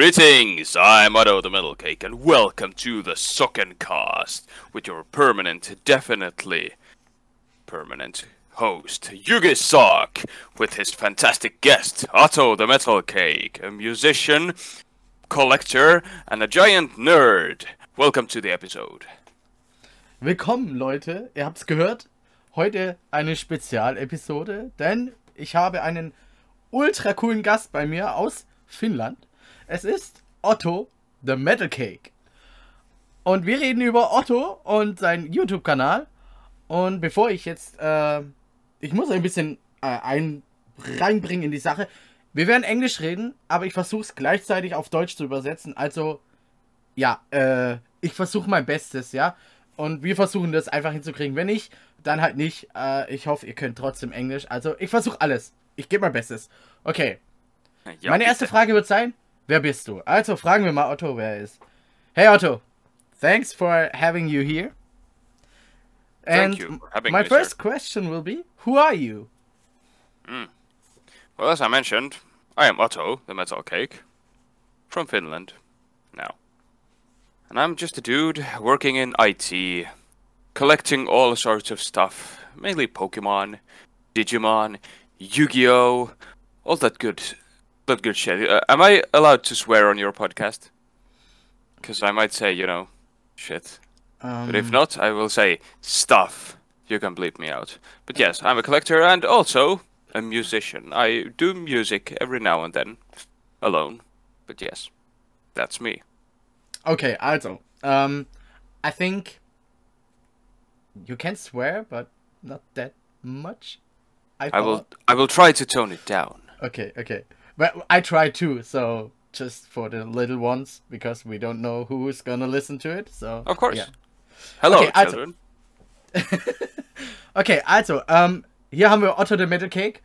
Greetings, I'm Otto the Metal Cake, and welcome to the Sockencast with your permanent, definitely permanent host, Yugi Sock, with his fantastic guest, Otto the Metal Cake, a musician, collector, and a giant nerd. Welcome to the episode. Willkommen, Leute. Ihr habt's gehört. Heute eine Spezialepisode, denn ich habe einen ultra coolen Gast bei mir aus Finnland. Es ist Otto, the Metal Cake. Und wir reden über Otto und seinen YouTube-Kanal. Und bevor ich jetzt, äh, ich muss ein bisschen äh, ein reinbringen in die Sache. Wir werden Englisch reden, aber ich versuche es gleichzeitig auf Deutsch zu übersetzen. Also, ja, äh, ich versuche mein Bestes, ja. Und wir versuchen das einfach hinzukriegen. Wenn nicht, dann halt nicht. Äh, ich hoffe, ihr könnt trotzdem Englisch. Also, ich versuche alles. Ich gebe mein Bestes. Okay. Ja, Meine erste. Frage wird sein, wer bist du? Also fragen wir mal Otto, wer er ist. Hey Otto, thanks for having you here. Thank And you for having my me, first sir. question will be, who are you? Well, as I mentioned, I am Otto the Metal Cake from Finland now. And I'm just a dude working in IT, collecting all sorts of stuff, mainly Pokemon, Digimon, Yu-Gi-Oh, all that good, that good shit. Uh, am I allowed to swear on your podcast? Because I might say, you know, shit. Um, But if not, I will say stuff. You can bleep me out. But yes, I'm a collector and also a musician. I do music every now and then, alone. But yes, that's me. Okay, also, um, I think you can swear, but not that much. I will. I will try to tone it down. Okay, okay. But I try too, so just for the little ones, because we don't know who's gonna listen to it. So Of course. yeah. Hello, Okay, also- children. Okay, also, ähm, hier haben wir Otto the Metal Cake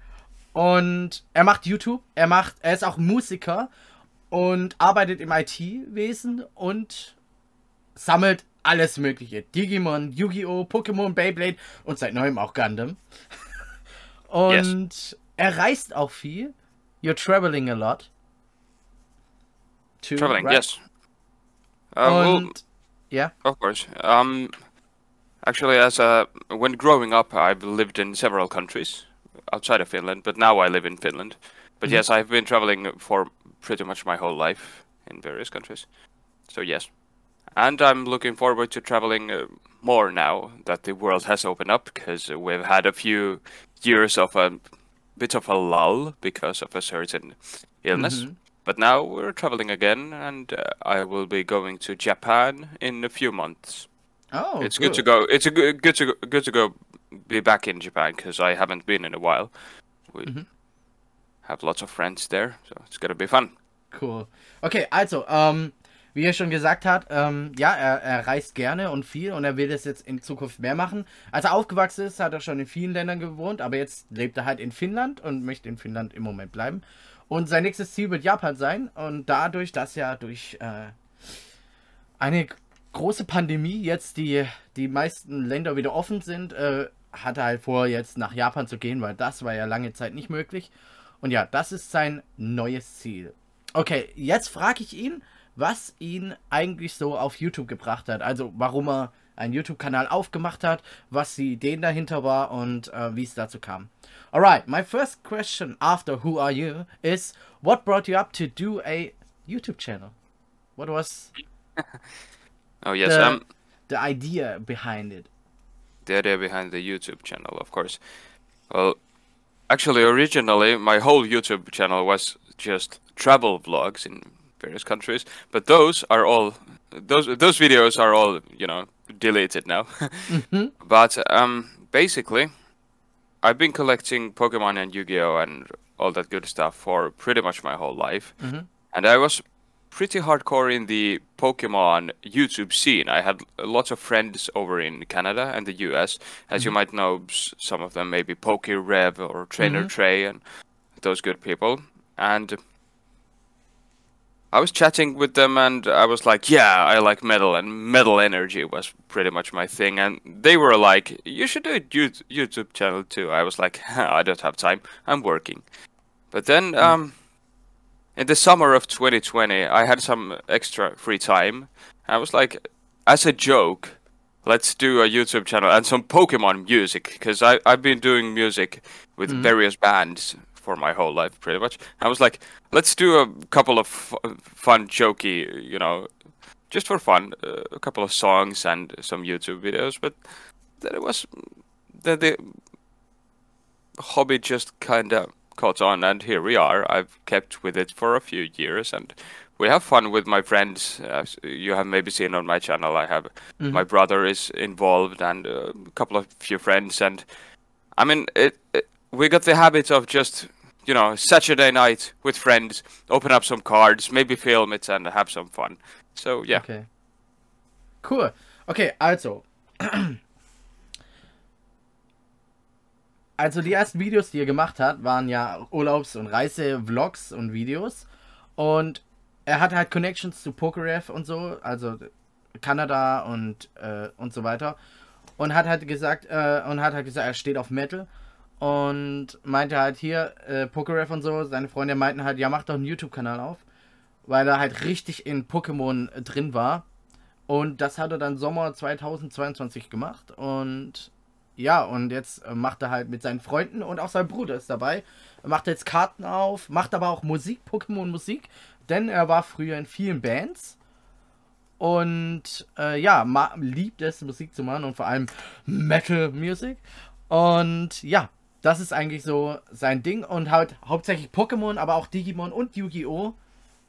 und er macht YouTube, er macht, er ist auch Musiker und arbeitet im IT-Wesen und sammelt alles mögliche. Digimon, Yu-Gi-Oh!, Pokémon, Beyblade und seit neuem auch Gundam. Und er reist auch viel. You're traveling a lot. Too, Traveling, right? yes. Uh, well, Und, ja. of course. Um, actually, as a when growing up, I've lived in several countries outside of Finland, but now I live in Finland. But yes, I've been traveling for pretty much my whole life in various countries. So yes, and I'm looking forward to traveling uh, more now that the world has opened up, because we've had a few years of a bit of a lull because of a certain illness. Mm-hmm. But now we're traveling again, and uh, I will be going to Japan in a few months. Oh, it's good. to go. It's a good, good to go, good to go, be back in Japan because I haven't been in a while. We mm-hmm. have lots of friends there, so it's gonna be fun. Cool. Okay, also, ähm, um, wie er schon gesagt hat, ähm, ja, er, er reist gerne und viel und er will das jetzt in Zukunft mehr machen. Als er aufgewachsen ist, hat er schon in vielen Ländern gewohnt, aber jetzt lebt er halt in Finnland und möchte in Finnland im Moment bleiben. Und sein nächstes Ziel wird Japan sein und dadurch, dass ja durch äh, eine große Pandemie jetzt die, die meisten Länder wieder offen sind, äh, hat er halt vor, jetzt nach Japan zu gehen, weil das war ja lange Zeit nicht möglich. Und ja, das ist sein neues Ziel. Okay, jetzt frage ich ihn, was ihn eigentlich so auf YouTube gebracht hat. Also warum er einen YouTube-Kanal aufgemacht hat, was die Ideen dahinter war und äh, wie es dazu kam. Alright, my first question after Who Are You is what brought you up to do a YouTube channel? What was Oh yes, the, um, the idea behind it? the idea behind the YouTube channel, of course. Well, actually, originally my whole YouTube channel was just travel vlogs in various countries, but those are all those those videos are all you know deleted now. Mm-hmm. But um, basically, I've been collecting Pokemon and Yu-Gi-Oh! and all that good stuff for pretty much my whole life, mm-hmm. and I was pretty hardcore in the Pokemon YouTube scene. I had lots of friends over in Canada and the US, as you mm-hmm. might know, some of them maybe Poke Rev or Trainer Trey and those good people. And I was chatting with them, and I was like, "Yeah, I like metal, and metal energy was pretty much my thing." And they were like, "You should do a YouTube channel too." I was like, "I don't have time. I'm working." But then, um, in the summer of 2020, I had some extra free time. I was like, as a joke, let's do a YouTube channel and some Pokemon music because I I've been doing music with Mhm. various bands for my whole life pretty much. I was like, let's do a couple of fu- fun, jokey, you know, just for fun, uh, a couple of songs and some YouTube videos. But then it was then the hobby just kind of caught on, and here we are. I've kept with it for a few years, and we have fun with my friends. As you have maybe seen on my channel, I have Mhm. my brother is involved and uh, a couple of few friends, and I mean, it, it. We got the habit of just you know Saturday night with friends, open up some cards, maybe film it, and have some fun. So yeah. Okay. Cool. Okay, also. Also die ersten Videos, die er gemacht hat, waren ja Urlaubs- und Reise-Vlogs und Videos. Und er hat halt Connections zu PokerF und so, also Kanada und, äh, und so weiter. Und hat halt gesagt, äh, und hat halt gesagt, er steht auf Metal. Und meinte halt hier, äh, PokerF und so, seine Freunde meinten halt, ja, mach doch einen YouTube-Kanal auf. Weil er halt richtig in Pokémon äh, drin war. Und das hat er dann Sommer 2022 gemacht. Und ja, und jetzt äh, macht er halt mit seinen Freunden und auch sein Bruder ist dabei. Er macht jetzt Karten auf, macht aber auch Musik, Pokémon-Musik. Denn er war früher in vielen Bands. Und äh, ja, liebt es, Musik zu machen und vor allem Metal Music. Und ja, das ist eigentlich so sein Ding. Und halt hauptsächlich Pokémon, aber auch Digimon und Yu-Gi-Oh!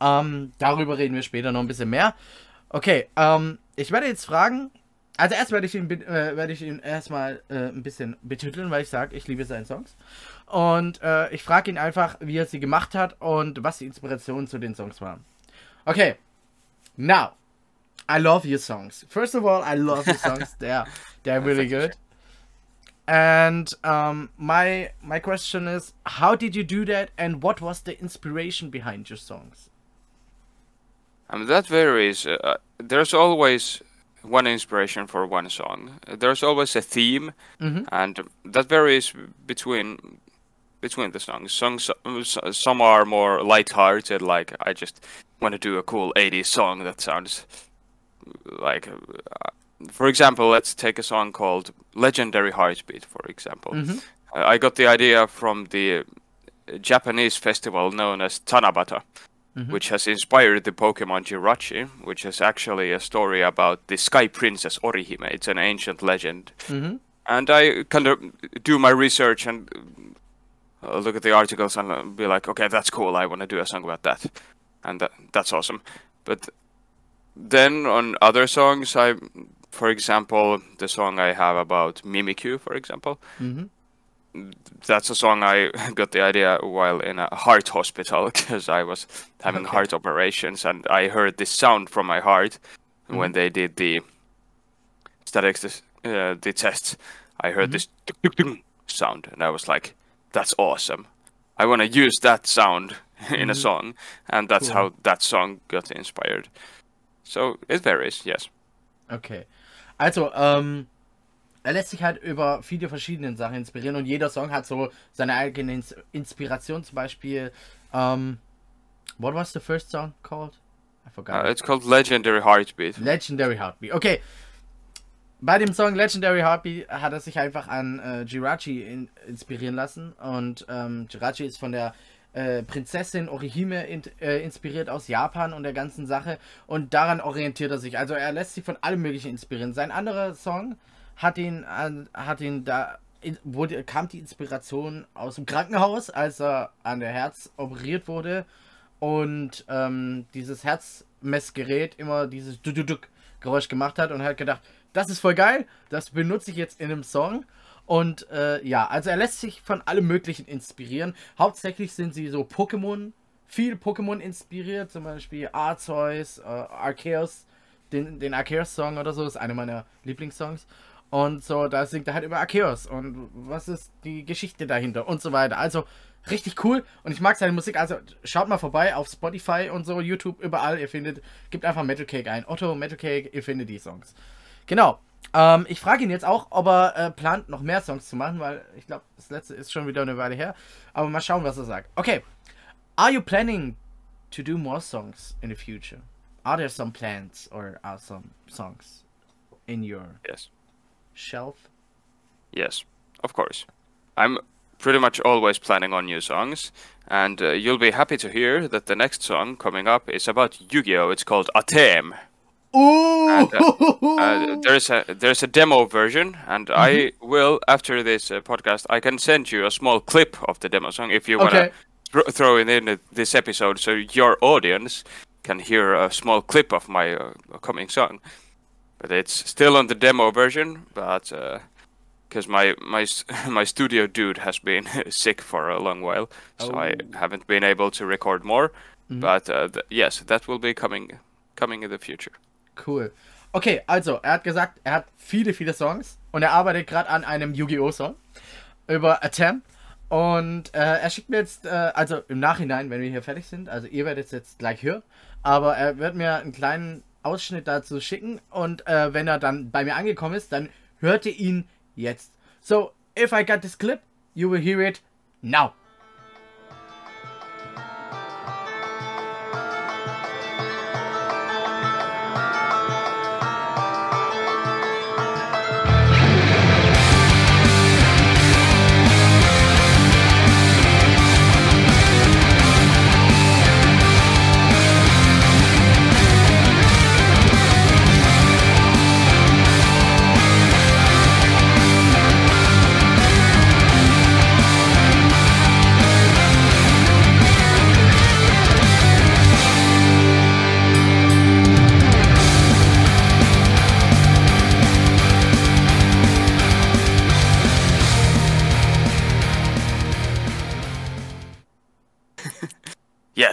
Ähm, darüber reden wir später noch ein bisschen mehr. Okay, ähm, ich werde jetzt fragen. Also erst werde ich ihn, äh, werde ich ihn erstmal äh, ein bisschen betiteln, weil ich sage, ich liebe seine Songs. Und äh, ich frage ihn einfach, wie er sie gemacht hat und was die Inspiration zu den Songs waren. Okay, now, I love your songs. First of all, I love your songs. they're they're really good. And um, my my question is, how did you do that, and what was the inspiration behind your songs? Mean, that varies. Uh, there's always one inspiration for one song. There's always a theme, Mhm. and that varies between between the songs. Songs some are more light-hearted, like I just want to do a cool '80s song that sounds like. Uh, for example, let's take a song called "Legendary Heartbeat." For example, Mhm. Uh, I got the idea from the Japanese festival known as Tanabata Mhm. which has inspired the Pokemon Jirachi, which is actually a story about the Sky Princess Orihime. It's an ancient legend. Mhm. And I kind of do my research and uh, look at the articles and uh, be like, okay, that's cool. I want to do a song about that. And that, that's awesome. But then on other songs, I, for example, the song I have about Mimikyu, for example, Mhm. that's a song I got the idea while in a heart hospital because I was having Okay. heart operations and I heard this sound from my heart Mhm. when they did the statistics, uh, the tests. I heard Mhm. this sound and I was like, "That's awesome! I want to use that sound in a Mhm. song," and that's Cool. how that song got inspired. So it varies, yes. Okay. Also, ähm, er lässt sich halt über viele verschiedene Sachen inspirieren und jeder Song hat so seine eigene Ins Inspiration. Zum Beispiel, ähm, what was the first song called? I forgot. Uh, it's called Legendary Heartbeat. Legendary Heartbeat. Okay. Bei dem Song Legendary Heartbeat hat er sich einfach an äh, Jirachi in, inspirieren lassen. Und ähm, Jirachi ist von der äh, Prinzessin Orihime in, äh, inspiriert aus Japan und der ganzen Sache. Und daran orientiert er sich. Also er lässt sich von allem Möglichen inspirieren. Sein anderer Song hat ihn, hat ihn da. Wurde, kam die Inspiration aus dem Krankenhaus, als er an der Herz operiert wurde und ähm, dieses Herzmessgerät immer dieses Geräusch gemacht hat und hat gedacht, das ist voll geil, das benutze ich jetzt in einem Song. Und äh, ja, also er lässt sich von allem Möglichen inspirieren. Hauptsächlich sind sie so Pokémon, viel Pokémon inspiriert, zum Beispiel Arceus, äh, Arceus, den, den Arceus-Song oder so, ist einer meiner Lieblingssongs. Und so, da singt er halt über Arceus und was ist die Geschichte dahinter und so weiter. Also richtig cool und ich mag seine Musik. Also schaut mal vorbei auf Spotify und so, YouTube, überall. Ihr findet, gebt einfach Metal Cake ein. Otto Metal Cake, ihr findet die Songs. Genau. Ähm, ich frage ihn jetzt auch, ob er äh, plant, noch mehr Songs zu machen, weil ich glaube, das letzte ist schon wieder eine Weile her. Aber mal schauen, was er sagt. Okay. Are you planning to do more songs in the future? Are there some plans or are some songs in your Yes. shelf? Yes, of course. I'm pretty much always planning on new songs, and uh, you'll be happy to hear that the next song coming up is about Yu-Gi-Oh! It's called Atem. Ooh! And, Uh, there's a there's a demo version, and I will after this uh, podcast I can send you a small clip of the demo song if you wanna Okay. thro- throw it in this episode, so your audience can hear a small clip of my uh, coming song. But it's still on the demo version, but because my my my studio dude has been sick for a long while, so I Oh. haven't been able to record more. But uh, th- yes, that will be coming coming in the future. Cool. Okay, also, er hat gesagt, er hat viele, viele Songs und er arbeitet gerade an einem Yu-Gi-Oh! Song über Atem. Und äh, er schickt mir jetzt, äh, also im Nachhinein, wenn wir hier fertig sind, also ihr werdet es jetzt gleich hören, aber er wird mir einen kleinen Ausschnitt dazu schicken und äh, wenn er dann bei mir angekommen ist, dann hört ihr ihn jetzt. So, if I got this clip, you will hear it now.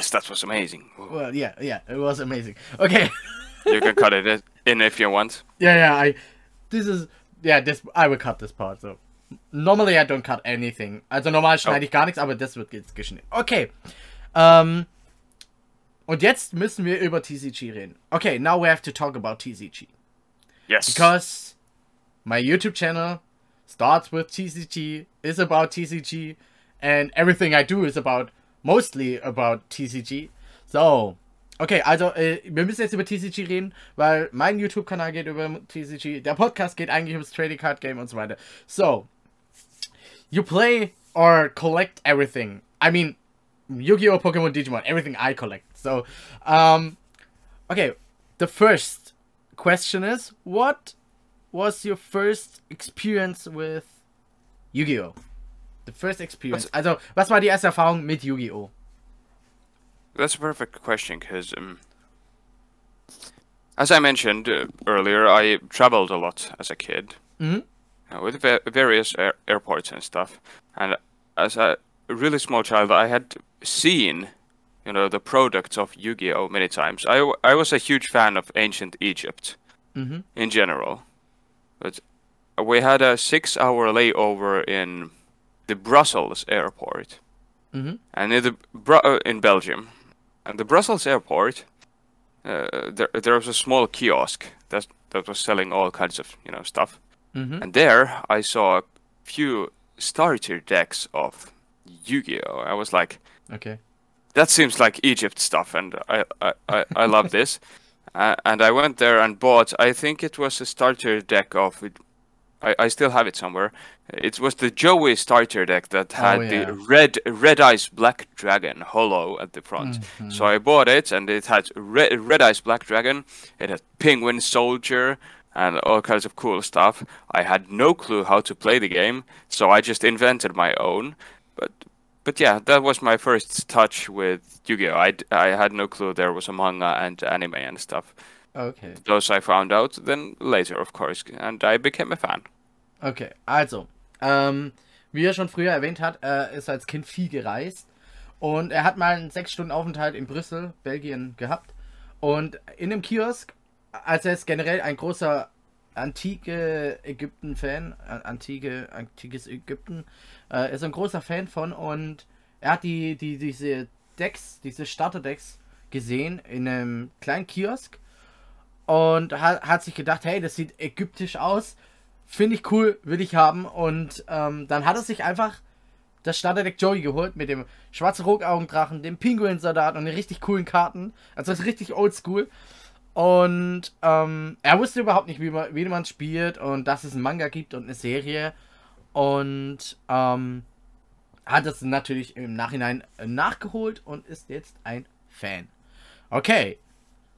Yes, that was amazing. Well, yeah, yeah, it was amazing. Okay. you can cut it in if you want. Yeah, yeah, I. This is. Yeah, this. I will cut this part, so. Normally I don't cut anything. Also normal schneide ich gar oh. nichts, aber das wird jetzt geschnitten. Okay. Ähm. Und jetzt müssen wir über TCG reden. Okay, now we have to talk about TCG. Yes. Because my YouTube channel starts with TCG, is about TCG, and everything I do is about, mostly about TCG. So, okay, also äh, wir müssen jetzt über TCG reden, weil mein YouTube-Kanal geht über TCG, der Podcast geht eigentlich ums Trading Card Game und so weiter. So, you play or collect everything. I mean, Yu-Gi-Oh, Pokemon, Digimon, everything I collect. So, um, okay, the first question is, what was your first experience with Yu-Gi-Oh? The first experience. Also, was war die erste Erfahrung mit Yu-Gi-Oh? That's a perfect question because, um, as I mentioned uh, earlier, I traveled a lot as a kid Mhm. uh, with va- various air- airports and stuff. And as a really small child, I had seen, you know, the products of Yu-Gi-Oh many times. I, w- I was a huge fan of ancient Egypt Mhm. in general, but we had a six-hour layover in the Brussels airport Mhm. and in the Bru- uh, in Belgium, and the Brussels airport, uh, there there was a small kiosk that that was selling all kinds of you know stuff, Mhm. and there I saw a few starter decks of Yu-Gi-Oh. I was like, Okay. that seems like Egypt stuff, and I I, I, I love this. Uh, and I went there and bought. I think it was a starter deck of. I, I still have it somewhere. It was the Joey starter deck that oh, had yeah. the red red eyes black dragon holo at the front. Mm-hmm. So I bought it, and it had red red eyes black dragon. It had penguin soldier and all kinds of cool stuff. I had no clue how to play the game, so I just invented my own. But but yeah, that was my first touch with Yu-Gi-Oh. I, I had no clue there was a manga and anime and stuff. Okay. Those I found out then later, of course, and I became a fan. Okay, also, ähm, wie er schon früher erwähnt hat, er ist als Kind viel gereist und er hat mal einen sechs Stunden Aufenthalt in Brüssel, Belgien gehabt und in dem Kiosk, als er ist generell ein großer antike Ägypten-Fan, antike, antikes Ägypten, äh, ist ein großer Fan von und er hat die, die, diese Decks, diese Starter-Decks gesehen in einem kleinen Kiosk und hat, hat sich gedacht, hey, das sieht ägyptisch aus, finde ich cool, will ich haben und ähm, dann hat er sich einfach das Starterdeck Joey geholt mit dem schwarzen Rogaugendrachen, dem Pinguin-Soldat und den richtig coolen Karten. Also das ist richtig oldschool. Und ähm, er wusste überhaupt nicht, wie man wie man spielt und dass es einen Manga gibt und eine Serie. Und ähm, hat es natürlich im Nachhinein nachgeholt und ist jetzt ein Fan. Okay,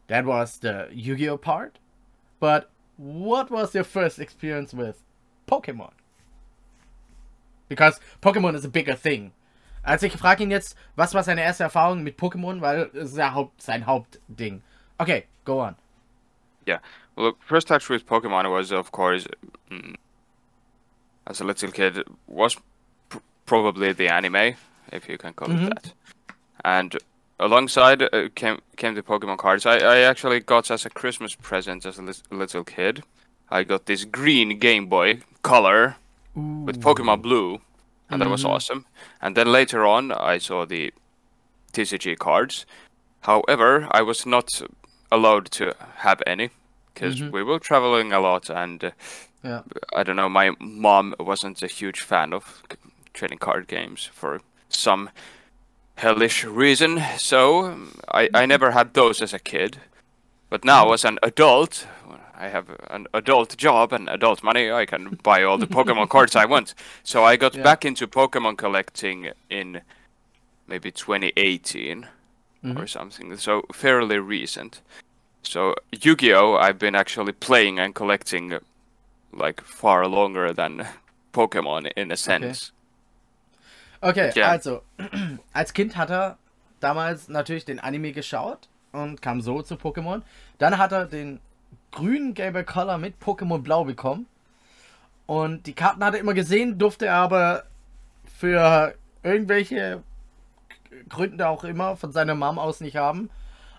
that was the Yu-Gi-Oh! part. But what was your first experience with Pokemon? Because Pokemon is a bigger thing. Also ich frage ihn jetzt, was war seine erste Erfahrung mit Pokémon, weil es ist ja Haupt, sein Hauptding. Okay, go on. Yeah. Well, first touch with Pokemon was, of course, mm, as a little kid, was pr- probably the anime, if you can call Mhm. it that. And alongside uh, came came the Pokemon cards. I, I actually got as a Christmas present as a lis- little kid. I got this green Game Boy Color with Pokemon Blue, and that was Mhm. awesome. And then later on, I saw the TCG cards. However, I was not allowed to have any because Mhm. we were traveling a lot, and uh, Yeah. I don't know. My mom wasn't a huge fan of trading card games for some hellish reason, so I, I never had those as a kid. But now, as an adult, I have an adult job and adult money. I can buy all the Pokemon cards I want. So I got Yeah. back into Pokemon collecting in maybe 2018 or Mhm. something. So fairly recent. So Yu-Gi-Oh! I've been actually playing and collecting like far longer than Pokemon in a sense. Okay, Ja. also, als Kind hat er damals natürlich den Anime geschaut und kam so zu Pokémon. Dann hat er den grünen Game Boy Color mit Pokémon Blau bekommen. Und die Karten hat er immer gesehen, durfte er aber für irgendwelche Gründe auch immer von seiner Mom aus nicht haben.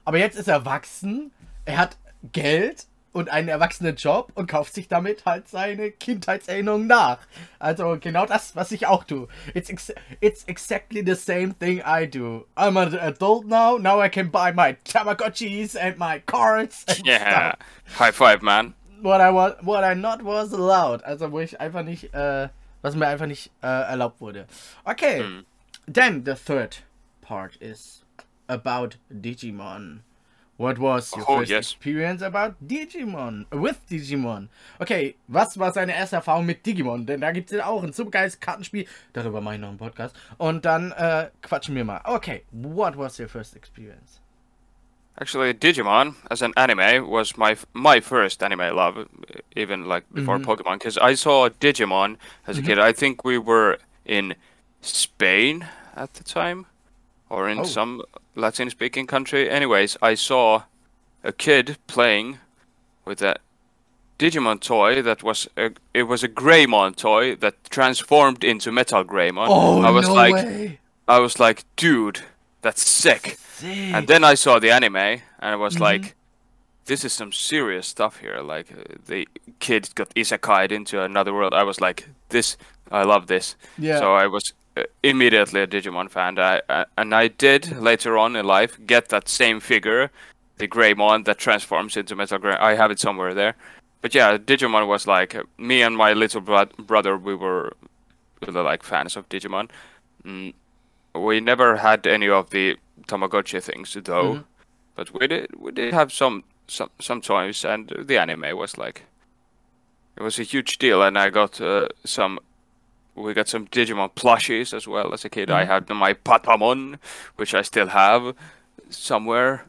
Aber jetzt ist er erwachsen, er hat Geld und einen erwachsenen Job und kauft sich damit halt seine Kindheitserinnerungen nach. Also genau das, was ich auch tue. It's, ex it's exactly the same thing I do. I'm an adult now, now I can buy my Tamagotchis and my cards and Yeah. stuff. High five, man. What I, was, what I not was allowed. Also wo ich einfach nicht, äh, was mir einfach nicht äh, erlaubt wurde. Okay, Mm. then the third part is about Digimon. What was your Oh, first yes. experience about Digimon? With Digimon. Okay, was war seine erste Erfahrung mit Digimon? Denn da gibt es ja auch ein supergeiles Kartenspiel. Darüber mache ich noch einen Podcast. Und dann äh, quatschen wir mal. Okay, what was your first experience? Actually, Digimon as an anime was my my first anime love, even like before Mhm. Pokemon, because I saw Digimon as a Mhm. kid. I think we were in Spain at the time, or in Oh. some Latin-speaking country. Anyways, I saw a kid playing with a Digimon toy that was a, it was a Greymon toy that transformed into Metal Greymon. Oh, I was no like, way! I was like, dude, that's sick. Sick. And then I saw the anime, and I was Mhm. like, "This is some serious stuff here." Like uh, the kid got isekai'd into another world. I was like, "This, I love this." yeah. So I was immediately a Digimon fan. I, uh, and I did later on in life get that same figure, the Greymon that transforms into Metal Grey. I have it somewhere there. But yeah, Digimon was like me and my little bro- brother. We were really like fans of Digimon. Mm, we never had any of the Tamagotchi things though, Mhm. but we did we did have some some some toys, and the anime was like it was a huge deal. And I got uh, some. We got some Digimon plushies as well as a kid. I Mhm. had my Patamon, which I still have somewhere.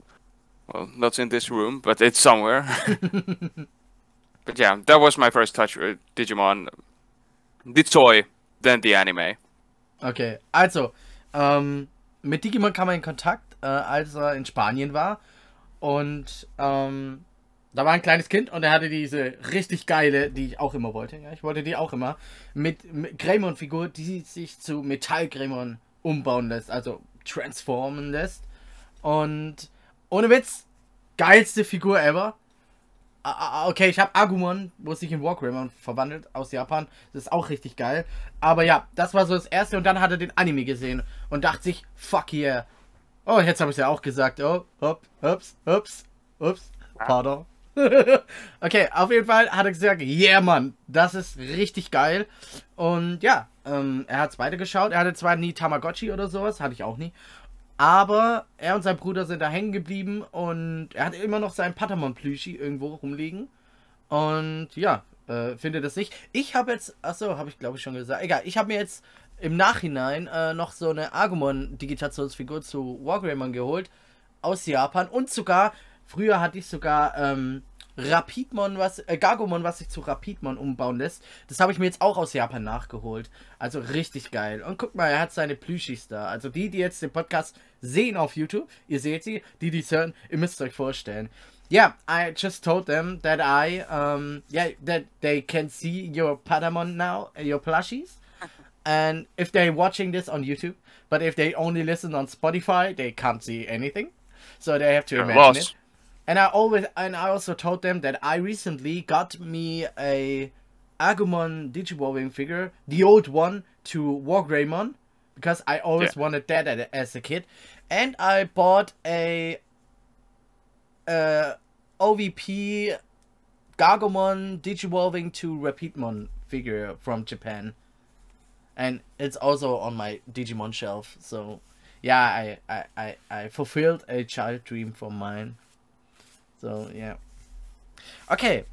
Well, not in this room, but it's somewhere. but yeah, that was my first touch with Digimon. The toy, then the anime. Okay, also, ähm, mit Digimon kam er in Kontakt, äh, als er in Spanien war. Und ähm, da war ein kleines Kind und er hatte diese richtig geile, die ich auch immer wollte. Ja, ich wollte die auch immer. Mit, mit Greymon-Figur, die sich zu Metall-Greymon umbauen lässt, also transformen lässt. Und ohne Witz, geilste Figur ever. Ah, ah, Okay, ich habe Agumon, wo es sich in Wargreymon verwandelt, aus Japan. Das ist auch richtig geil. Aber ja, das war so das erste und dann hat er den Anime gesehen und dachte sich, fuck yeah. Oh, jetzt habe ich es ja auch gesagt. Oh, hopp, ups, ups, ups, pardon. okay, auf jeden Fall hat er gesagt, yeah, Mann, das ist richtig geil. Und ja, Ähm, er hat es beide geschaut. Er hatte zwar nie Tamagotchi oder sowas, hatte ich auch nie. Aber er und sein Bruder sind da hängen geblieben und er hat immer noch seinen Patamon-Plüschi irgendwo rumliegen. Und ja, äh, finde das nicht. Ich habe jetzt, achso, habe ich glaube ich schon gesagt. Egal, ich habe mir jetzt im Nachhinein äh, noch so eine Agumon-Digitationsfigur zu Wargreymon geholt aus Japan und sogar, früher hatte ich sogar ähm, Rapidmon, was, äh, Gargomon, was sich zu Rapidmon umbauen lässt. Das habe ich mir jetzt auch aus Japan nachgeholt. Also richtig geil. Und guck mal, er hat seine Plüschis da. Also die, die jetzt den Podcast sehen auf YouTube, ihr seht sie, die, die es hören, ihr müsst euch vorstellen. Yeah, I just told them that I, um, yeah, that they can see your Patamon now, your plushies. And if they're watching this on YouTube, but if they only listen on Spotify, they can't see anything. So they have to You're imagine lost. it. And I always and I also told them that I recently got me a Agumon Digivolving figure, the old one to Wargreymon, because I always Yeah. wanted that at- as a kid. And I bought a uh, OVP Gargomon Digivolving to Rapidmon figure from Japan. And it's also on my Digimon shelf. So yeah, I, I, I, I fulfilled a child dream from mine. So yeah. Okay,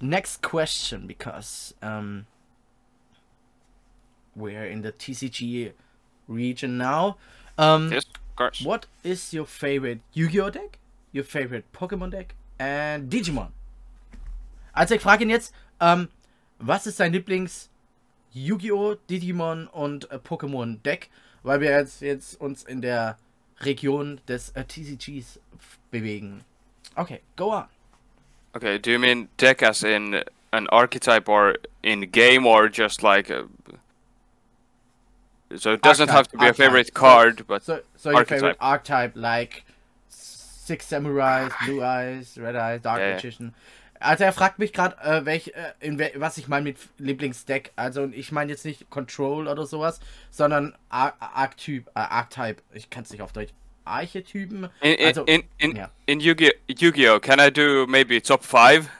next question because um we're in the TCG region now. Um Yes, of course. what is your favorite Yu-Gi-Oh deck? Your favorite Pokémon deck? And Digimon? Also ich frage ihn jetzt, ähm, was ist sein Lieblings Yu-Gi-Oh, Digimon und äh, Pokémon Deck? Weil wir jetzt, jetzt uns in der Region des äh, TCGs bewegen. Okay, go on. Okay, do you mean deck as in an archetype or in game or just like a... So it doesn't have to be a Archetype, favorite archetype. card, but So, so your archetype. favorite archetype like Six Samurais, Blue Eyes, Red Eyes, Dark ja. Magician. Also er fragt mich gerade, äh, welch, äh, in wel was ich meine mit Lieblingsdeck. Also ich meine jetzt nicht Control oder sowas, sondern Ar Archetyp, äh, Archetype. Ich kann es nicht auf Deutsch. Archetypen. in in Also, in, in, yeah. in Yu-Gi Yu-Gi-Oh, can I do maybe top five?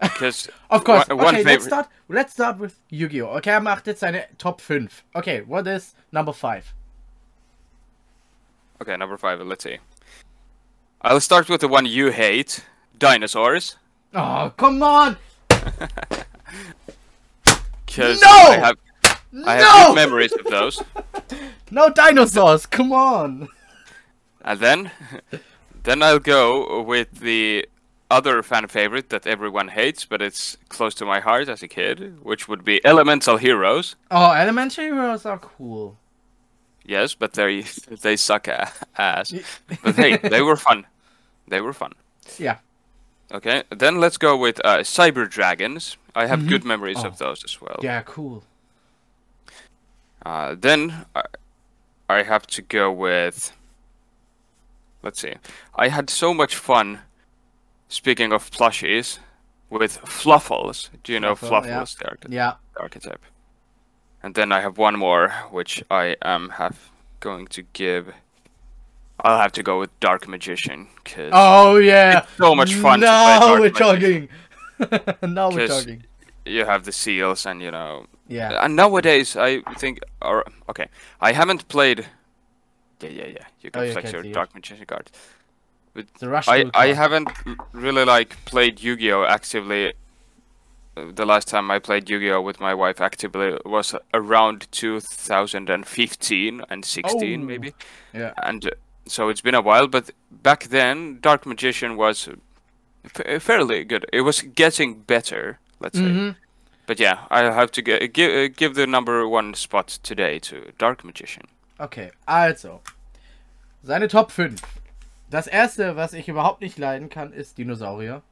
Because Of course. one, one okay, let's start. Let's start with Yu-Gi-Oh. Okay, er macht jetzt seine Top 5. Okay, what is number 5? Okay, number five. Let's see. I'll start with the one you hate, dinosaurs. Oh, come on! Because No! I have I have No! good memories of those. No dinosaurs! Come on! And then, then I'll go with the other fan favorite that everyone hates, but it's close to my heart as a kid, which would be Elemental Heroes. Oh, Elemental heroes are cool. Yes, but they they suck ass. But hey, they were fun. They were fun. Yeah. Okay, then let's go with uh, Cyber Dragons. I have Mhm. good memories Oh. of those as well. Yeah, cool. Uh, then I, I have to go with. Let's see. I had so much fun. Speaking of plushies, with Fluffals. Do you know Fluffal, yeah. Fluffals, the, Yeah. the archetype? And then I have one more, which I am have going to give. I'll have to go with Dark Magician, cause Oh yeah. It's so much fun Now we're Magician. talking. now we're talking. you have the seals and you know Yeah. And nowadays, I think, or okay, I haven't played. Yeah, yeah, yeah. You can Oh, you flex can your. Dark Magician card. The rush. I haven't really like played Yu-Gi-Oh actively. Uh, The last time I played Yu-Gi-Oh with my wife actively was around 2015 and 16 Oh. maybe, Yeah. and uh, so it's been a while. But back then, Dark Magician was uh, f- fairly good. It was getting better, let's say. Mhm. But yeah, I have to gi- give uh, give the number one spot today to Dark Magician. Okay, also. Seine Top 5. Das erste, was ich überhaupt nicht leiden kann, ist Dinosaurier.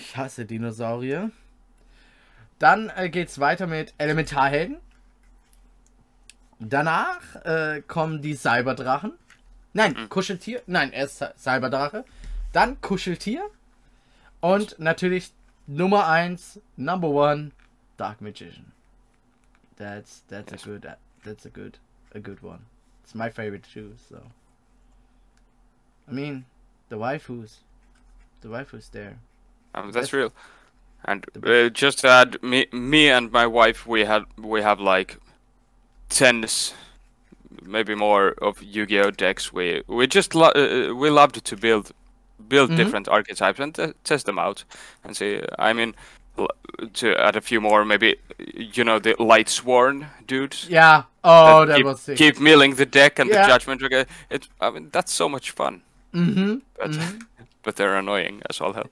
Ich hasse Dinosaurier. Dann äh, geht's weiter mit Elementarhelden. Danach äh, kommen die Cyberdrachen. Nein, Kuscheltier. Nein, erst Cy- Cyberdrache. Dann Kuscheltier. Und natürlich Nummer 1, Number 1, Dark Magician. That's that's a good that's a good a good one. It's my favorite too, so I mean the waifus. The waifus there. Um, That's- that's real. And uh, just to add, me, me and my wife, we had we have like tens, maybe more of Yu-Gi-Oh decks. We we just lo- uh, we loved to build build Mhm. different archetypes and t- test them out and see. I mean, l- to add a few more, maybe you know the Lightsworn dudes. Yeah. Oh, that keep, was sick. keep milling the deck and Yeah. the judgment. Trigger. It, I mean, that's so much fun, Mhm. but Mhm. but they're annoying as all hell.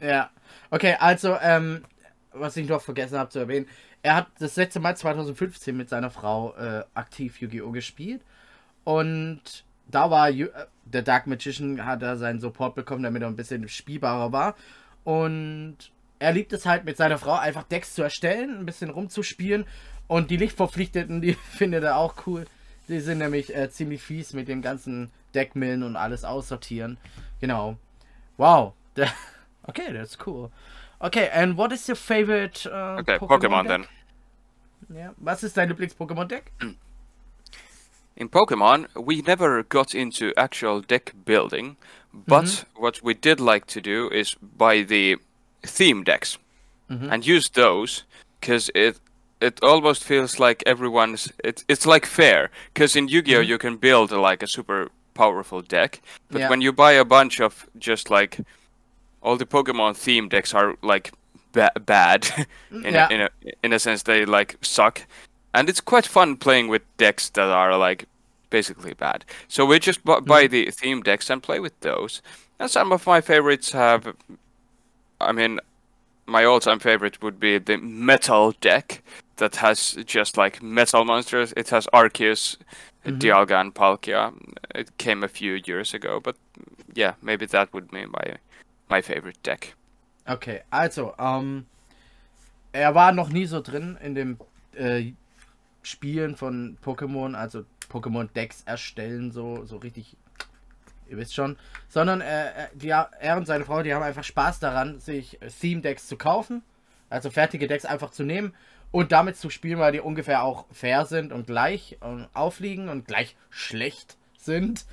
Ja. Okay, also, ähm, was ich noch vergessen habe zu erwähnen, er hat das letzte Mal 2015 mit seiner Frau äh, aktiv Yu-Gi-Oh! gespielt. Und da war Yu äh, der Dark Magician, hat er seinen Support bekommen, damit er ein bisschen spielbarer war. Und er liebt es halt mit seiner Frau einfach Decks zu erstellen, ein bisschen rumzuspielen. Und die Lichtverpflichteten, die findet er auch cool. Die sind nämlich äh, ziemlich fies mit dem ganzen Deckmillen und alles aussortieren. Genau. Wow. Okay, that's cool. Okay, and what is your favorite uh, Okay, Pokemon then. Ja. Was ist dein Lieblings-Pokémon-Deck? In Pokemon, we never got into actual deck building, but what we did like to do is buy the theme decks and use those because it it almost feels like everyone's it, it's like fair because in Yu-Gi-Oh mm-hmm. you can build uh, like a super powerful deck, but Yeah. when you buy a bunch of just like all the Pokemon theme decks are like ba- bad in, Yeah. a, in a in a sense they like suck and it's quite fun playing with decks that are like basically bad so we just bu- buy mm-hmm. the theme decks and play with those and some of my favorites have i mean my all-time favorite would be the metal deck that has just like metal monsters. It has arceus dialga and palkia. It came a few years ago but yeah maybe that would be my my favorite deck. Okay, also, ähm, er war noch nie so drin in dem äh, Spielen von Pokémon, also Pokémon-Decks erstellen, so, so richtig, ihr wisst schon, sondern äh, er- die, er und seine Frau, die haben einfach Spaß daran, sich Theme-Decks zu kaufen, also fertige Decks einfach zu nehmen und damit zu spielen, weil die ungefähr auch fair sind und gleich ähm, aufliegen und gleich schlecht sind.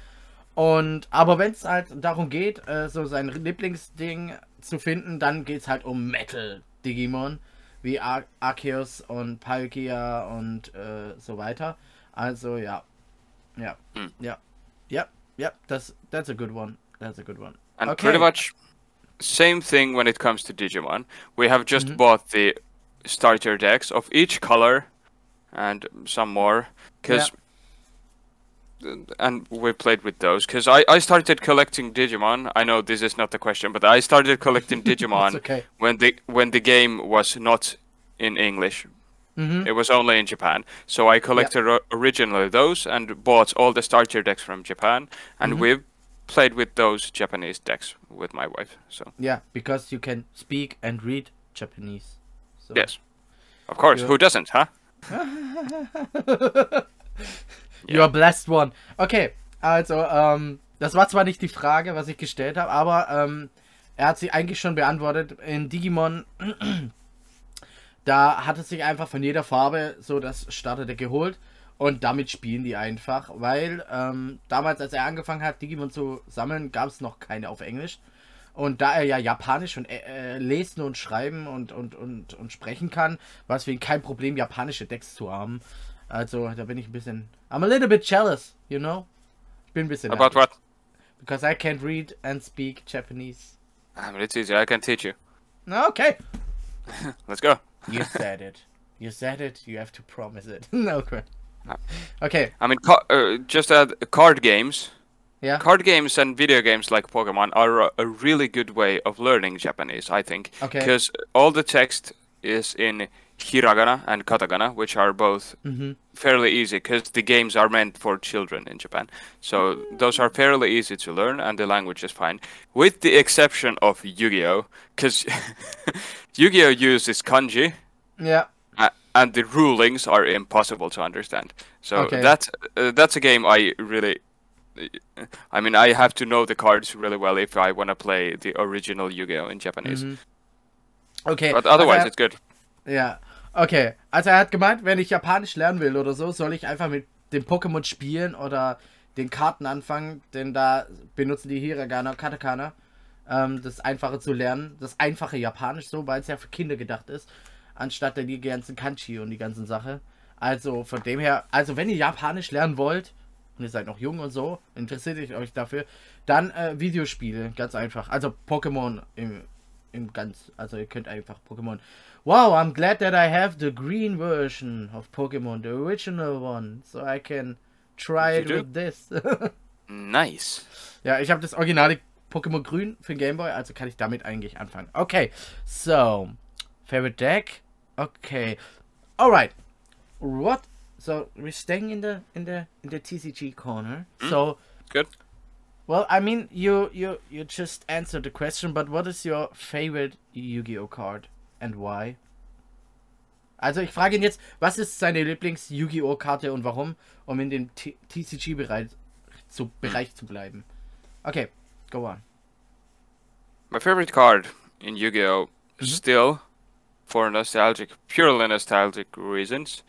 Und aber wenn es halt darum geht, äh, so sein Lieblingsding zu finden, dann geht es halt um Metal Digimon, wie Ar Arceus und Palkia und äh, so weiter. Also ja. Ja. Hm. Ja. Ja. Ja, das that's a good one. That's a good one. And Okay. pretty much same thing when it comes to Digimon. We have just Mhm. bought the starter decks of each color and some more because and we played with those because I, I started collecting Digimon. I know this is not the question, but I started collecting Digimon okay. when the when the game was not in English. Mhm. It was only in Japan. So I collected o- originally those and bought all the starter decks from Japan, and Mhm. we've played with those Japanese decks with my wife. So Yeah, because you can speak and read Japanese. So. yes, of course. Yeah. Who doesn't, huh? You're a blessed one. Okay, also, ähm, das war zwar nicht die Frage, was ich gestellt habe, aber ähm, er hat sie eigentlich schon beantwortet. In Digimon, da hat es sich einfach von jeder Farbe so das Starterdeck geholt und damit spielen die einfach, weil ähm, damals, als er angefangen hat, Digimon zu sammeln, gab es noch keine auf Englisch. Und da er ja Japanisch und äh, äh, lesen und schreiben und, und, und, und sprechen kann, war es für ihn kein Problem, japanische Decks zu haben. Also, da bin ich ein bisschen. I'm a little bit jealous, you know? Ich bin ein bisschen. About neidisch. what? Because I can't read and speak Japanese. I mean, it's easy. I can teach you. Okay. Let's go. You said it. You said it. You have to promise it. no. Ah. Okay. I mean, uh, just add card games. Yeah. Card games and video games like Pokemon are a, a really good way of learning Japanese, I think. Okay. Because all the text is in hiragana and katakana, which are both hmm fairly easy because the games are meant for children in Japan. So those are fairly easy to learn and the language is fine. With the exception of Yu-Gi-Oh! Because Yu-Gi-Oh! uses kanji Yeah. uh, and the rulings are impossible to understand. So Okay. that uh, that's a game I really. I mean, I have to know the cards really well if I want to play the original Yu-Gi-Oh! in Japanese. Mhm. Okay. But otherwise, also it's good. Ja. Okay. Also er hat gemeint, wenn ich Japanisch lernen will oder so, soll ich einfach mit dem Pokémon spielen oder den Karten anfangen, denn da benutzen die Hiragana, Katakana. ähm, das Einfache zu lernen, das einfache Japanisch so, weil es ja für Kinder gedacht ist, anstatt die ganzen Kanji und die ganzen Sache. Also von dem her, also wenn ihr Japanisch lernen wollt und ihr seid noch jung und so, interessiert euch dafür, dann äh, Videospiele, ganz einfach. Also Pokémon im, im ganz, also ihr könnt einfach Pokémon. Wow, I'm glad that I have the green version of Pokémon, the original one, so I can try it with this. Nice. ja, ich habe das originale Pokémon Grün für den Game Boy, also kann ich damit eigentlich anfangen. Okay, so favorite deck. Okay, alright. What? So we're staying in the in the in the TCG corner. So Good. Well, I mean, you you you just answered the question, but what is your favorite Yu-Gi-Oh card and why? Also ich frage ihn jetzt, was ist seine Lieblings-Yu-Gi-Oh Karte und warum, um in dem TCG-Bereich zu, Bereich zu bleiben. Okay, go on. My favorite card in Yu-Gi-Oh! Still, for nostalgic, purely nostalgic reasons,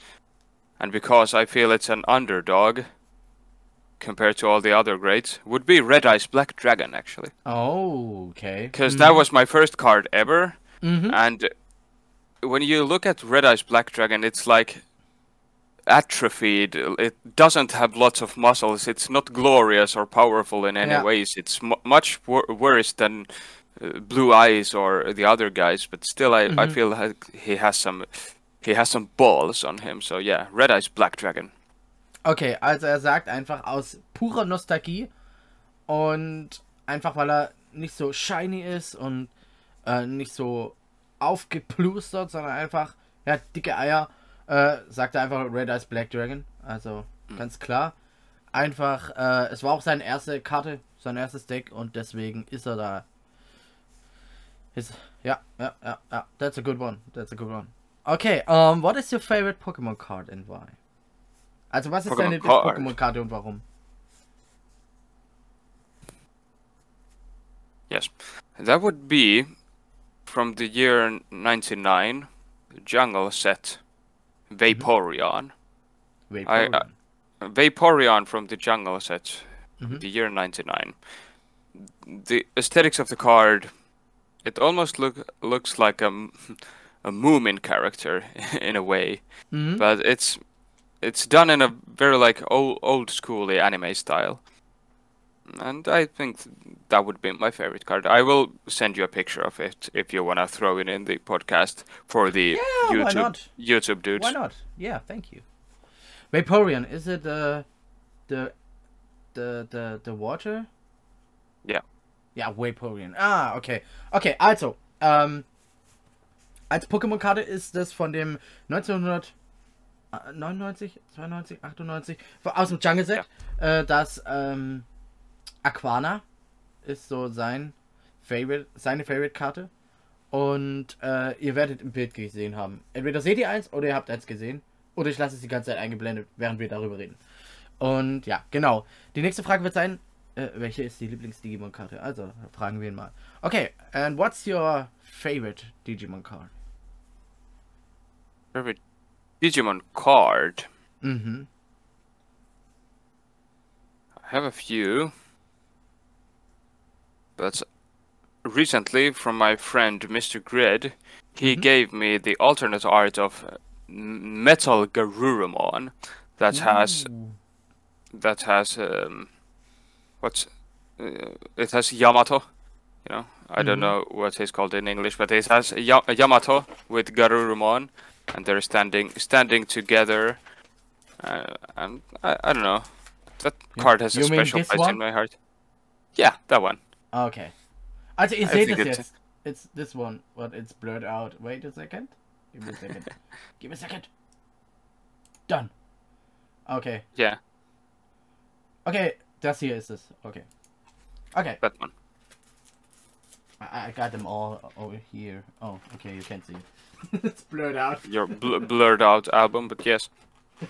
and because I feel it's an underdog compared to all the other greats, would be Red Eyes Black Dragon actually, Oh, okay. because that was my first card ever, Mhm. and when you look at Red Eyes Black Dragon, it's like atrophied. It doesn't have lots of muscles. It's not glorious or powerful in any Yeah. ways. It's mu much wor- worse than uh, Blue Eyes or the other guys. But still, I, I Mhm. feel like he has some he has some balls on him. So yeah, Red Eyes Black Dragon. Okay, also er sagt einfach aus purer Nostalgie und einfach weil er nicht so shiny ist und äh, nicht so aufgeplustert, sondern einfach, ja, dicke Eier, äh, sagt er einfach Red Eyes Black Dragon. Also ganz klar. Einfach, äh, es war auch seine erste Karte, sein erstes Deck und deswegen ist er da. Ist, ja, ja, ja, ja. That's a good one. That's a good one. Okay, um, what is your favorite Pokémon card and why? Also was ist Pokémon deine Card. Pokémon-Karte und warum? Yes, that would be from the year '99, Jungle Set, Vaporeon. Vaporeon. Vaporeon from the Jungle Set, Mhm. the year '99. The aesthetics of the card, it almost look looks like a a Moomin character in a way, Mhm. but it's it's done in a very like old old schooly anime style. And I think that would be my favorite card. I will send you a picture of it if you wanna throw it in the podcast for the Yeah, YouTube? YouTube dudes. Why not? Yeah, thank you. Vaporeon, is it uh, the the the the water? Yeah. Yeah, Vaporeon. Ah, okay. Okay, also, ähm, als Pokémon-Karte ist das von dem 1999, 92, 98, aus dem Jungle Set, äh, das ähm, Aquana ist so sein Favorite, seine Favorite-Karte. Und äh, ihr werdet im Bild gesehen haben. Entweder seht ihr eins oder ihr habt eins gesehen. Oder ich lasse es die ganze Zeit eingeblendet, während wir darüber reden. Und ja, genau. Die nächste Frage wird sein, äh, welche ist die Lieblings-Digimon-Karte? Also, fragen wir ihn mal. Okay, and what's your favorite Digimon card? Favorite Digimon card. Mhm. I have a few. But recently, from my friend Mr. Grid, he Mhm. gave me the alternate art of Metal Garurumon that has that has um, what's uh, it has Yamato. You know, I don't Mhm. know what it's called in English, but it has ya- Yamato with Garurumon, and they're standing standing together. Uh, and I, I don't know. That You- card has a special place one? in my heart. Yeah, that one. Okay. Also, ihr I think it's- jetzt. It's this one, but it's blurred out. Wait a second. Give me a second. Give me a second. Done. Okay. Yeah, Okay, das hier ist es. Okay. Okay. that one. I, I got them all over here. Oh, okay, you can't see. it's blurred out. Your bl- blurred out album, but yes.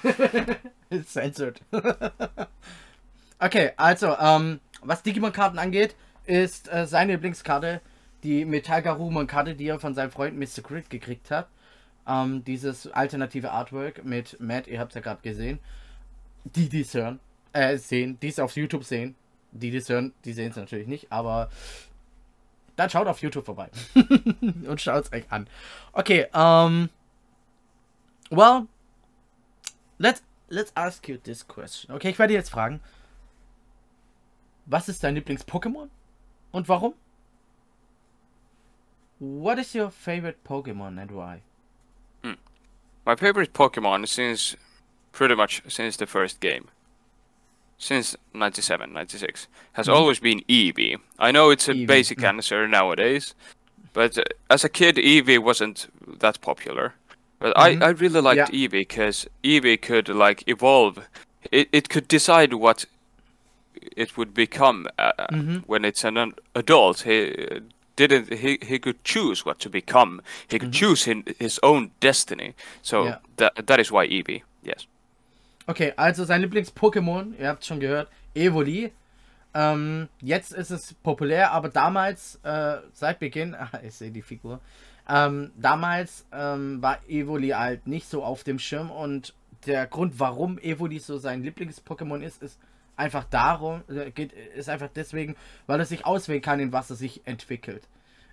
It's censored. okay, also, ähm, was Digimon-Karten angeht, ist äh, seine Lieblingskarte die Metall-Garurumon-Karte, die er von seinem Freund Mr. Grid gekriegt hat. Ähm, dieses alternative Artwork mit Matt, ihr habt es ja gerade gesehen. Die, die es hören, äh, sehen, die es auf YouTube sehen. Die, die es hören, die sehen es natürlich nicht, aber dann schaut auf YouTube vorbei. Und schaut's euch an. Okay, um. Well, let's, let's ask you this question. Okay, ich werde jetzt fragen. Was ist dein Lieblings-Pokémon? Und warum? What is your favorite Pokémon and why? My favorite Pokemon since pretty much since the first game, since 97, 96, has Mhm. always been Eevee. I know it's a Eevee, basic mm. answer nowadays, but uh, as a kid, Eevee wasn't that popular. But Mhm. I, I really liked Yeah. Eevee because Eevee could like evolve. It, it could decide what it would become uh, Mhm. when it's an adult. He uh, didn't he, he could choose what to become. He could choose in his own destiny. So. Yeah. that that is why Eevee. Yes. Okay, also sein Lieblings-Pokémon, ihr habt schon gehört, Evoli. Ähm, jetzt ist es populär, aber damals, äh, seit Beginn, ah, ich sehe die Figur, ähm, damals ähm, war Evoli halt nicht so auf dem Schirm und der Grund, warum Evoli so sein Lieblings-Pokémon ist, ist einfach darum, äh, geht, ist einfach deswegen, weil er sich auswählen kann, in was er sich entwickelt.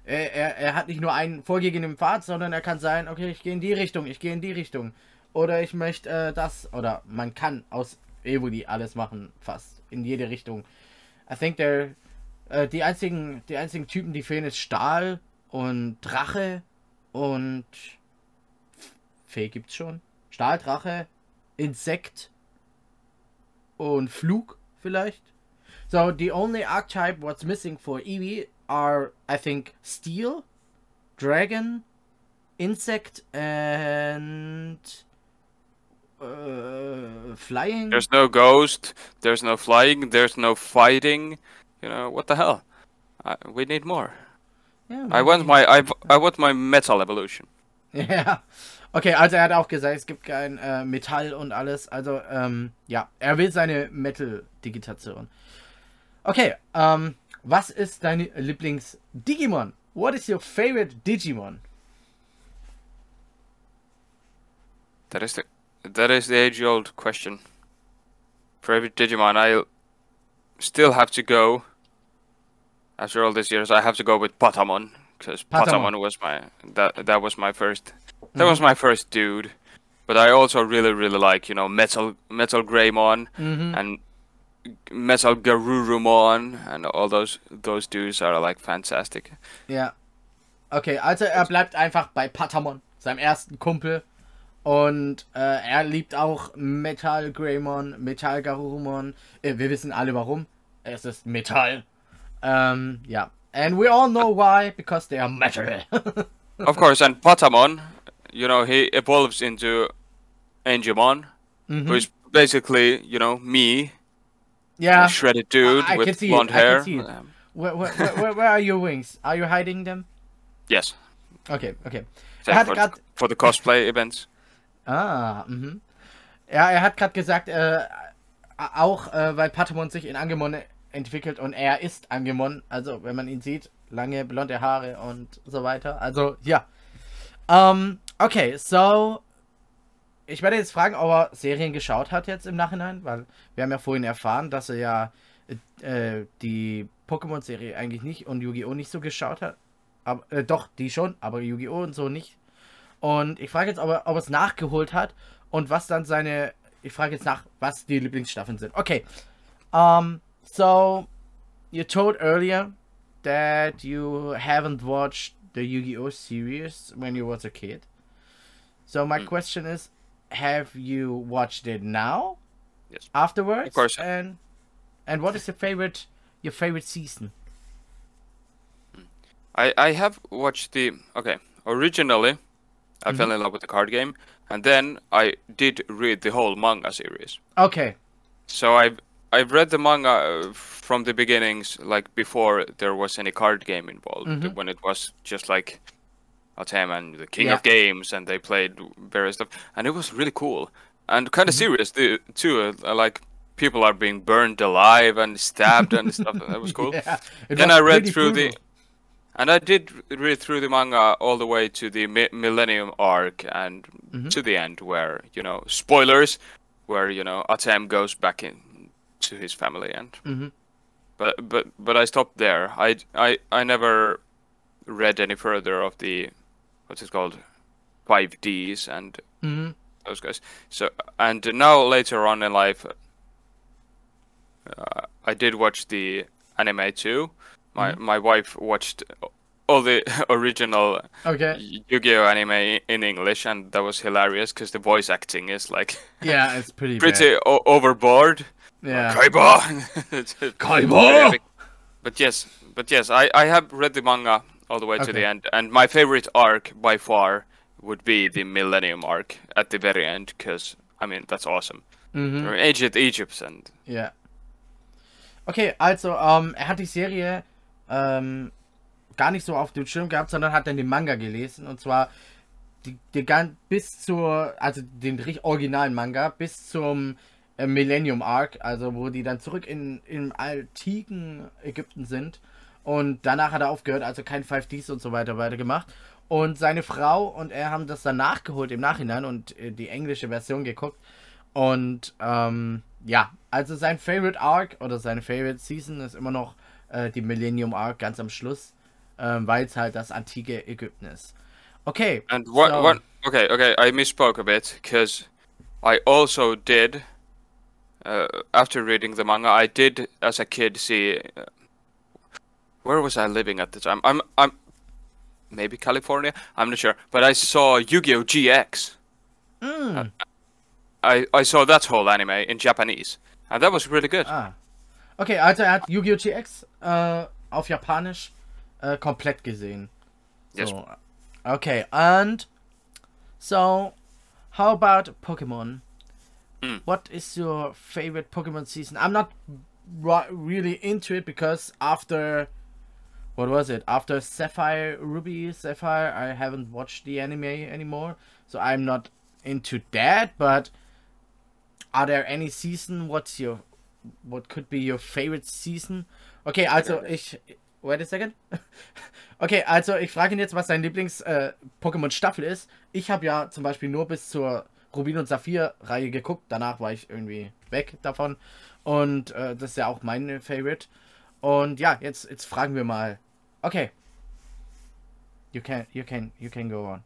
Er, er, er hat nicht nur einen vorgegebenen Pfad, sondern er kann sagen, okay, ich gehe in die Richtung, ich gehe in die Richtung. Oder ich möchte äh, das, oder man kann aus Evoli alles machen, fast, in jede Richtung. I think there, äh, die einzigen, die einzigen Typen, die fehlen, ist Stahl und Drache und Fee gibt's schon. Stahl, Drache, Insekt und Flug vielleicht. So the only archetype what's missing for Eevee are I think Steel, Dragon, Insect and uh, Flying. There's no ghost. There's no flying. There's no fighting. You know what the hell? I, we need more. Yeah, I want my I, I want my metal evolution. Ja. Okay, also er hat auch gesagt, es gibt kein äh, Metall und alles. Also, ähm, ja, er will seine Metal-Digitation. Okay, ähm, was ist dein Lieblings-Digimon? What is your favorite Digimon? That is the that is the age old question. For every Digimon, I still have to go. After all these years, I have to go with Patamon because Patamon. Patamon. was my that that was my first that was my first dude. But I also really really like you know Metal Metal Greymon Mhm. and Metal Garurumon and all those those dudes are like fantastic. Ja. Okay, also er bleibt einfach bei Patamon, seinem ersten Kumpel. Und äh, er liebt auch Metal Greymon, Metal Garurumon. Äh, wir wissen alle warum. Es ist Metall. Ähm, ja. And we all know why, because they are metal. of course, and Patamon, you know, he evolves into Angemon, Mhm. who is basically, you know, me, a shredded dude I can with it, blonde I hair. it. Um, Where, where, where, where- where are your wings? Are you hiding them? yes, Okay, okay. for, for the cosplay events. Ah, mhm. Ja, er hat gerade gesagt, äh, auch äh, weil Patamon sich in Angemon entwickelt und er ist Angemon, also wenn man ihn sieht, lange blonde Haare und so weiter. Also, ja. Ähm, okay, so ich werde jetzt fragen, ob er Serien geschaut hat jetzt im Nachhinein, weil wir haben ja vorhin erfahren, dass er ja äh, die Pokémon-Serie eigentlich nicht und Yu-Gi-Oh! nicht so geschaut hat. Aber, äh, doch, die schon, aber Yu-Gi-Oh! und so nicht. Und ich frage jetzt, ob er, ob er es nachgeholt hat und was dann seine. Ich frage jetzt nach, was die Lieblingsstaffeln sind. Okay. Um, so, you told earlier that you haven't watched the Yu-Gi-Oh! series when you was a kid. So my Mm. question is, have you watched it now? Yes. Afterwards? Of course. And and what is your favorite your favorite season? I, I have watched the okay. Originally, I Mhm. fell in love with the card game, and then I did read the whole manga series. Okay. So I've I've read the manga uh, from the beginnings, like before there was any card game involved. Mhm. When it was just like Atem and the King Yeah. of Games, and they played various stuff, and it was really cool and kind of Mhm. serious too. too. Uh, like people are being burned alive and stabbed and stuff. and That was cool. Yeah, Then was I read through the, brutal. And I did read through the manga all the way to the mi- Millennium arc and Mhm. to the end, where you know spoilers, where you know Atem goes back in to his family, and Mhm. but but but I stopped there. I I I never read any further of the what's it called, five Ds and hmm those guys. So and now later on in life, uh, I did watch the anime too. My Mm-hmm. my wife watched all the original Okay. Yu-Gi-Oh anime in English, and that was hilarious because the voice acting is like Yeah, it's pretty. pretty o- overboard. Yeah. Kaiba. Kaiba! But yes, but yes, I I have read the manga all the way to the end, and my favorite arc by far would be the Millennium arc at the very end, because I mean that's awesome. Mhm. Or Ancient Egypt and Ja. Okay, also, ähm, er hat die Serie ähm, gar nicht so auf dem Schirm gehabt, sondern hat dann den Manga gelesen. Und zwar die, die bis zur, also den originalen Manga, bis zum äh, Millennium Arc, also wo die dann zurück in, im antiken Ägypten sind. Und danach hat er aufgehört, also kein 5Ds und so weiter weitergemacht. Und seine Frau und er haben das dann nachgeholt im Nachhinein und äh, die englische Version geguckt. Und ähm, ja, also sein Favorite Arc oder seine Favorite Season ist immer noch äh, die Millennium Arc ganz am Schluss, ähm, weil es halt das antike Ägypten ist. Okay. and what so- what? Okay, okay, I misspoke a bit because I also did. Uh, after reading the manga, I did as a kid see. Uh, where was I living at the time? I'm I'm maybe California. I'm not sure, but I saw Yu-Gi-Oh GX. Mm, I I saw that whole anime in Japanese, and that was really good. ah. Okay, also er hat Yu-Gi-Oh! GX äh, auf Japanisch äh, komplett gesehen. Yes. So, okay, and so how about Pokemon? Mm. What is your favorite Pokemon season? I'm not really into it because after what was it? After Sapphire, Ruby, Sapphire, I haven't watched the anime anymore, so I'm not into that. But are there any season? What's your what could be your favorite season? Okay, also ich wait a second. Okay, also ich frage ihn jetzt, was sein Lieblings äh, ist. Ich habe ja zum Beispiel nur bis zur Rubin und Saphir Reihe geguckt. Danach war ich irgendwie weg davon und äh, das ist ja auch mein Favorite. Und ja, jetzt jetzt fragen wir mal. Okay. You can you can you can go on.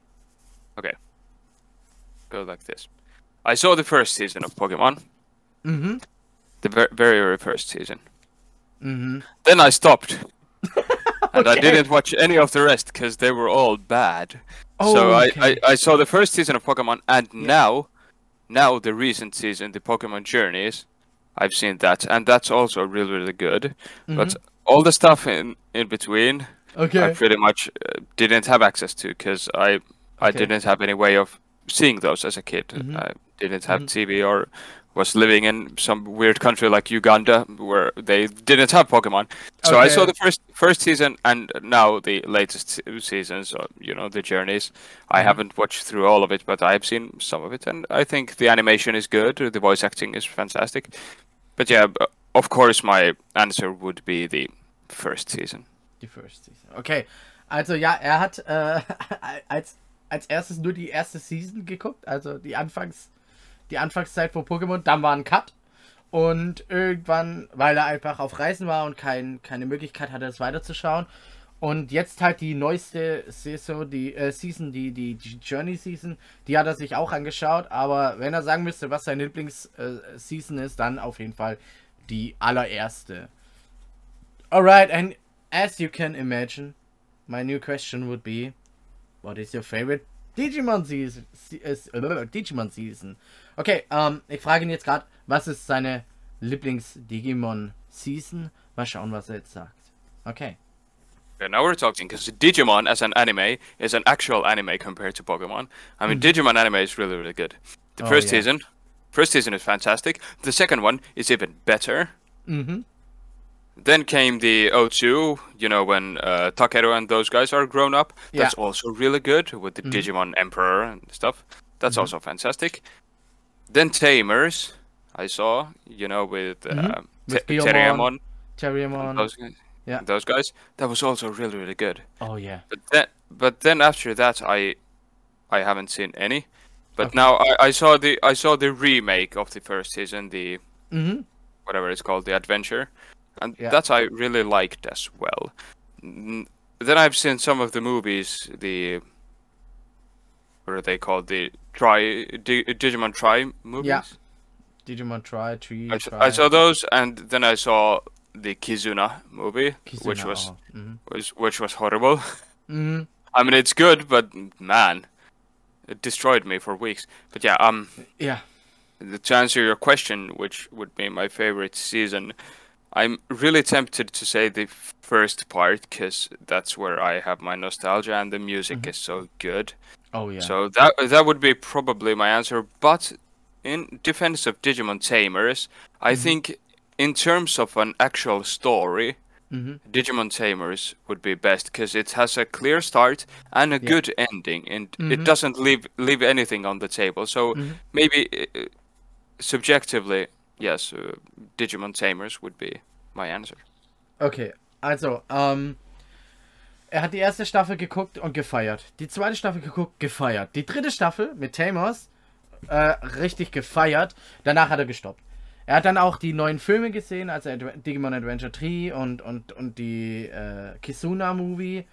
Go like this. I saw the first season of Pokemon, Mhm. The very very first season. Mhm. Then I stopped, and I didn't watch any of the rest because they were all bad. so I, Okay. I, I saw the first season of Pokemon, and now, now the recent season, the Pokemon Journeys, I've seen that, and that's also really really good. But all the stuff in in between, okay. I pretty much uh, didn't have access to because I I didn't have any way of seeing those as a kid. Mhm. I didn't have Mhm. TV or was living in some weird country like Uganda where they didn't have Pokemon. So I saw the first first season and now the latest seasons. Uh, you know the journeys. I Mhm. haven't watched through all of it, but I've seen some of it, and I think the animation is good. The voice acting is fantastic. But yeah, of course, my answer would be the first season. Die First Season. Okay. Also ja, er hat äh, als, als erstes nur die erste Season geguckt, also die Anfangs, die Anfangszeit von Pokémon, dann war ein Cut. Und irgendwann, weil er einfach auf Reisen war und kein, keine Möglichkeit hatte, es weiterzuschauen. Und jetzt halt die neueste Saison, die äh, Season, die, die, die Journey Season, die hat er sich auch angeschaut. Aber wenn er sagen müsste, was sein Lieblings-Season äh, ist, dann auf jeden Fall die allererste. Alright, and as you can imagine, my new question would be, what is your favorite Digimon season? se- äh, Digimon season. Okay, ähm, ich frage ihn jetzt gerade, was ist seine Lieblings-Digimon Season? Mal schauen, was er jetzt sagt. Okay. Yeah, now we're talking because Digimon as an anime is an actual anime compared to Pokemon. I mean, Digimon anime is really, really good. The Oh, first yeah. season, first season is fantastic. The second one is even better. Mhm. Then came the 02, you know, when uh, Takeru and those guys are grown up. That's Yeah. also really good with the Digimon Emperor and stuff. That's also fantastic. Then Tamers, I saw, you know, with, uh, Mhm. Te- With Terriermon. those guys. Yeah. Those guys. That was also really, really good. Oh yeah. But then, but then after that, I, I haven't seen any. But Okay. now I, I saw the I saw the remake of the first season, the Mhm. whatever it's called, the adventure, and Yeah. that I really liked as well. Then I've seen some of the movies. The what are they called? The Tri Di- Digimon Tri movies. Yeah. Digimon Tri, Tree, I, Try. I saw those, and then I saw the Kizuna movie, which was oh, mhm. was which was horrible. Mhm. I mean, it's good, but man, it destroyed me for weeks. But yeah, um, Yeah. to answer your question, which would be my favorite season, I'm really tempted to say the first part because that's where I have my nostalgia and the music is so good. Oh yeah. So that that would be probably my answer. But in defense of Digimon Tamers, I think in terms of an actual story, Mhm. Digimon Tamers would be best because it has a clear start and a Yeah. good ending, and it doesn't leave leave anything on the table. So Mhm. maybe uh, subjectively, yes, uh, Digimon Tamers would be my answer. Okay, also, ähm, er hat die erste Staffel geguckt und gefeiert. Die zweite Staffel geguckt, gefeiert. Die dritte Staffel mit Tamers, äh, richtig gefeiert. Danach hat er gestoppt. Er hat dann auch die neuen Filme gesehen, also Adve Digimon Adventure 3 und, und, und die äh, Kisuna Movie,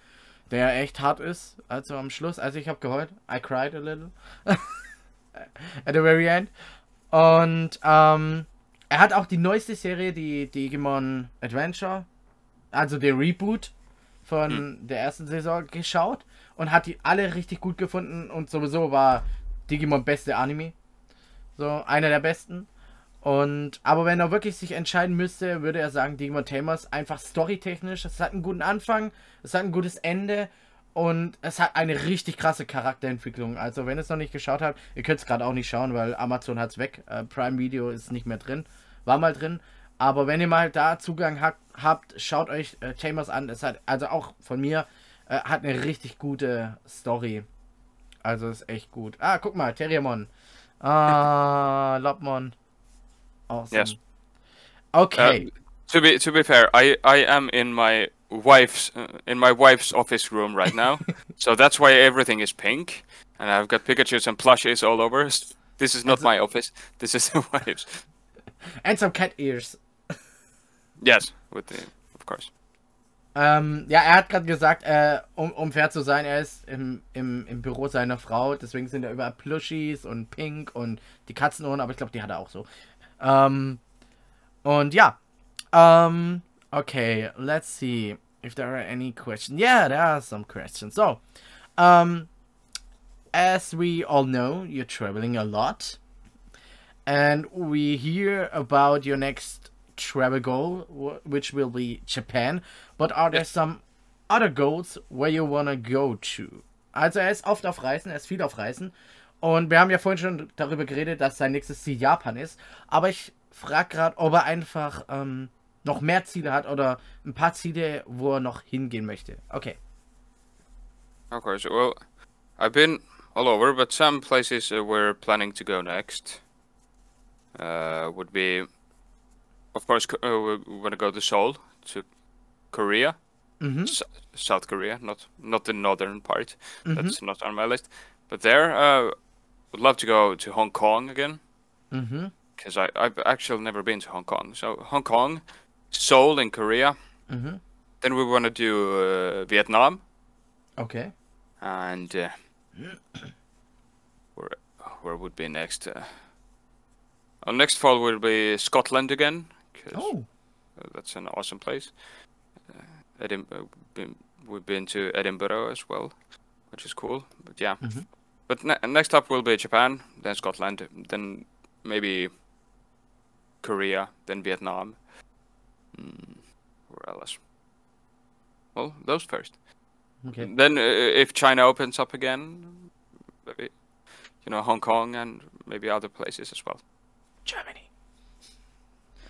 der echt hart ist. Also am Schluss, also ich habe geheult. I cried a little. At the very end. Und ähm, er hat auch die neueste Serie, die Digimon Adventure, also der Reboot von der ersten Saison geschaut und hat die alle richtig gut gefunden und sowieso war Digimon beste Anime. So, einer der besten. Und, aber wenn er wirklich sich entscheiden müsste, würde er sagen, Digimon Tamers einfach storytechnisch, es hat einen guten Anfang, es hat ein gutes Ende und es hat eine richtig krasse Charakterentwicklung. Also, wenn ihr es noch nicht geschaut habt, ihr könnt es gerade auch nicht schauen, weil Amazon hat es weg. Äh, Prime Video ist nicht mehr drin. War mal drin. Aber wenn ihr mal da Zugang ha habt, schaut euch äh, Chambers an. Es hat, also auch von mir, äh, hat eine richtig gute Story. Also ist echt gut. Ah, guck mal, Terriermon. Ah, Lobmon. Awesome. Yes. Okay. Uh, to be to be fair, I I am in my wife's uh, in my wife's office room right now, so that's why everything is pink, and I've got Pikachu's and plushies all over. This is not my office. This is the wife's. And some cat ears. Yes, with the of course. Ähm, ja, er hat gerade gesagt, äh, um, um fair zu sein, er ist im, im, im Büro seiner Frau, deswegen sind da überall Plushies und Pink und die Katzenohren, aber ich glaube, die hat er auch so. Ähm, und ja. Ähm, okay, let's see if there are any questions. Yeah, there are some questions. So, um, as we all know, you're traveling a lot. And we hear about your next travel goal, which will be Japan. But are there some other goals where you wanna go to? Also er ist oft auf Reisen, er ist viel auf Reisen. Und wir haben ja vorhin schon darüber geredet, dass sein nächstes Ziel Japan ist. Aber ich frage gerade, ob er einfach ähm, noch mehr Ziele hat oder ein paar Ziele, wo er noch hingehen möchte. Okay. Of course. Well, I've been all over, but some places uh, we're planning to go next uh, would be, of course, uh, we want to go to Seoul, to Korea, Mhm. S- South Korea, not not the northern part. That's not on my list. But there, uh, would love to go to Hong Kong again Mhm. because I I've actually never been to Hong Kong. So Hong Kong, Seoul in Korea. Mhm. Then we want to do uh, Vietnam. Okay. and uh, where where would be next? Uh, our next fall will be Scotland again, 'cause, Oh. that's an awesome place. Uh, been, we've been to Edinburgh as well, which is cool. But yeah, Mhm. but ne- next up will be Japan, then Scotland, then maybe Korea, then Vietnam. Mm, where else? Well, those first. Okay. Then, uh, if China opens up again, maybe, you know, Hong Kong and maybe other places as well. Germany.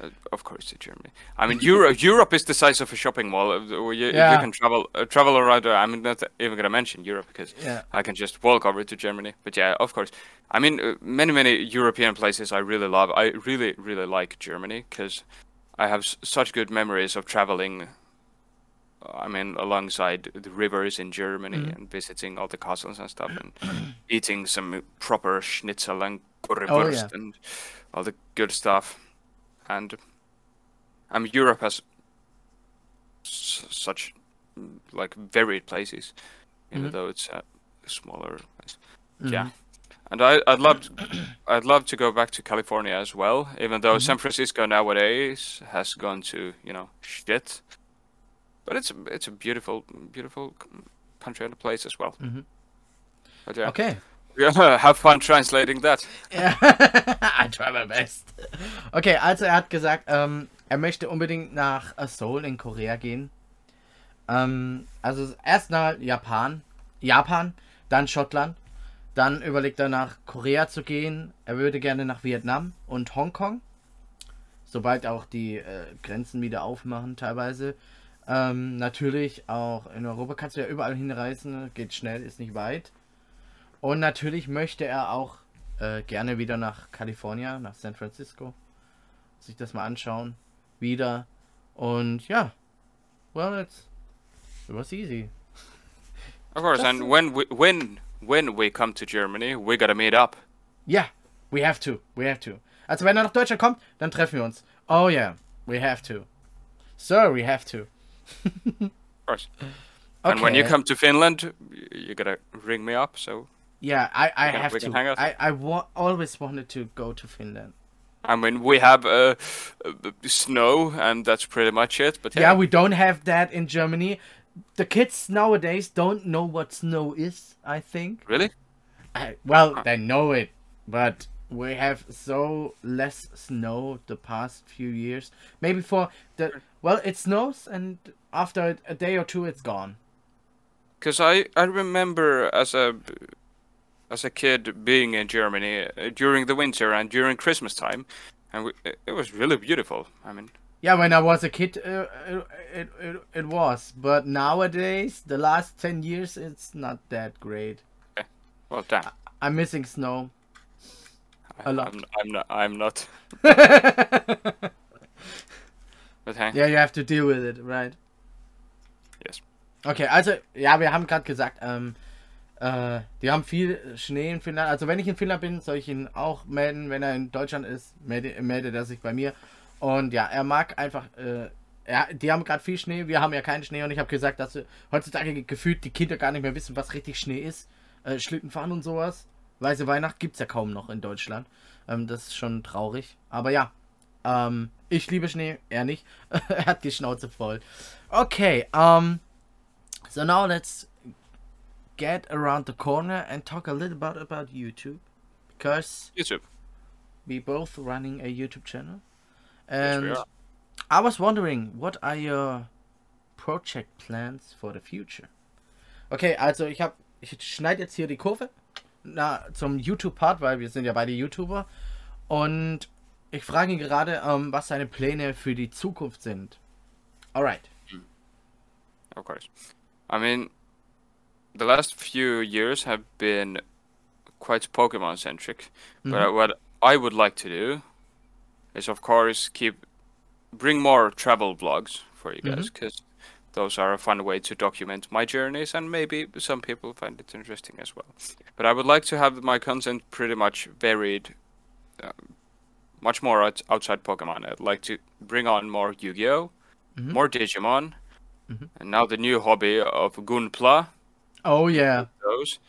Uh, of course, to Germany. I mean, Europe. Europe is the size of a shopping mall. uh, Where you, Yeah. you can travel uh, travel around. there. I'm not even gonna mention Europe because Yeah. I can just walk over to Germany. But yeah, of course. I mean, uh, many many European places I really love. I really really like Germany because I have s- such good memories of traveling. I mean, alongside the rivers in Germany Mhm. and visiting all the castles and stuff, and eating some proper schnitzel and Oh, yeah. currywurst and all the good stuff. And I mean, Europe has s- such mm, like varied places, even Mhm. though it's a smaller place. Mhm. Yeah, and I I'd love I'd love to go back to California as well, even though Mhm. San Francisco nowadays has gone to you know shit. But it's a, it's a beautiful beautiful country and a place as well. Mhm. But yeah, Okay. yeah, have fun translating that. Ja, I try my best. Okay, also er hat gesagt, ähm, er möchte unbedingt nach äh, Seoul in Korea gehen. Ähm, also erst nach Japan, Japan, dann Schottland, dann überlegt er nach Korea zu gehen. Er würde gerne nach Vietnam und Hongkong, sobald auch die äh, Grenzen wieder aufmachen teilweise. Ähm, natürlich auch in Europa kannst du ja überall hinreisen, geht schnell, ist nicht weit. Und natürlich möchte er auch äh, gerne wieder nach Kalifornien, nach San Francisco. Sich das mal anschauen. Wieder. Und ja. Well, it's, it was easy. Of course, Just and when we when when we come to Germany, we gotta meet up. Yeah, we have to. We have to. Also wenn er nach Deutschland kommt, dann treffen wir uns. Oh yeah, we have to. Sir, we have to. Of course. And when you come to Finland, you gotta ring me up. So Yeah, I, I can- have to. can hang out. I, I wa- always wanted to go to Finland. I mean, we have uh, uh, snow, and that's pretty much it. But Yeah, yeah, we don't have that in Germany. The kids nowadays don't know what snow is, I think. really, I, well, they know it, but we have so less snow the past few years. Maybe for the well, it snows, and after a day or two, it's gone. because I I remember as a as a kid being in Germany uh, during the winter and during Christmas time, and we, it was really beautiful. I mean, Yeah, when I was a kid, uh, it, it it was, but nowadays, the last ten years, it's not that great. well, damn. I'm missing snow. I, A lot. I'm, I'm not. I'm not. yeah, But hey, you have to deal with it, right? Yes. Okay, also, ja, wir haben gerade gesagt, ähm, äh, die haben viel Schnee in Finnland. Also, wenn ich in Finnland bin, soll ich ihn auch melden. Wenn er in Deutschland ist, melde, meldet er sich bei mir. Und ja, er mag einfach, äh, ja, die haben gerade viel Schnee, wir haben ja keinen Schnee. Und ich habe gesagt, dass heutzutage gefühlt die Kinder gar nicht mehr wissen, was richtig Schnee ist. Äh, Schlittenfahren und sowas. Weiße Weihnacht gibt es ja kaum noch in Deutschland. Ähm, das ist schon traurig. Aber ja, ähm, ich liebe Schnee, er nicht. er hat die Schnauze voll. Okay, um, so now let's get around the corner and talk a little bit about YouTube. Because YouTube. we both running a YouTube channel. Yes, And are. I was wondering, what are your project plans for the future? Okay, also ich habe, ich schneide jetzt hier die Kurve na, zum YouTube-Part, weil wir sind ja beide YouTuber. Und ich frage ihn gerade, ähm, was seine Pläne für die Zukunft sind. Alright. Of course. I mean, the last few years have been quite Pokemon centric. But what I would like to do is, of course, keep bring more travel vlogs for you guys because those are a fun way to document my journeys, and maybe some people find it interesting as well. But I would like to have my content pretty much varied, uh, much more out- outside Pokemon. I'd like to bring on more Yu-Gi-Oh, Mhm. more Digimon, Mhm. and now the new hobby of Gunpla Oh yeah. those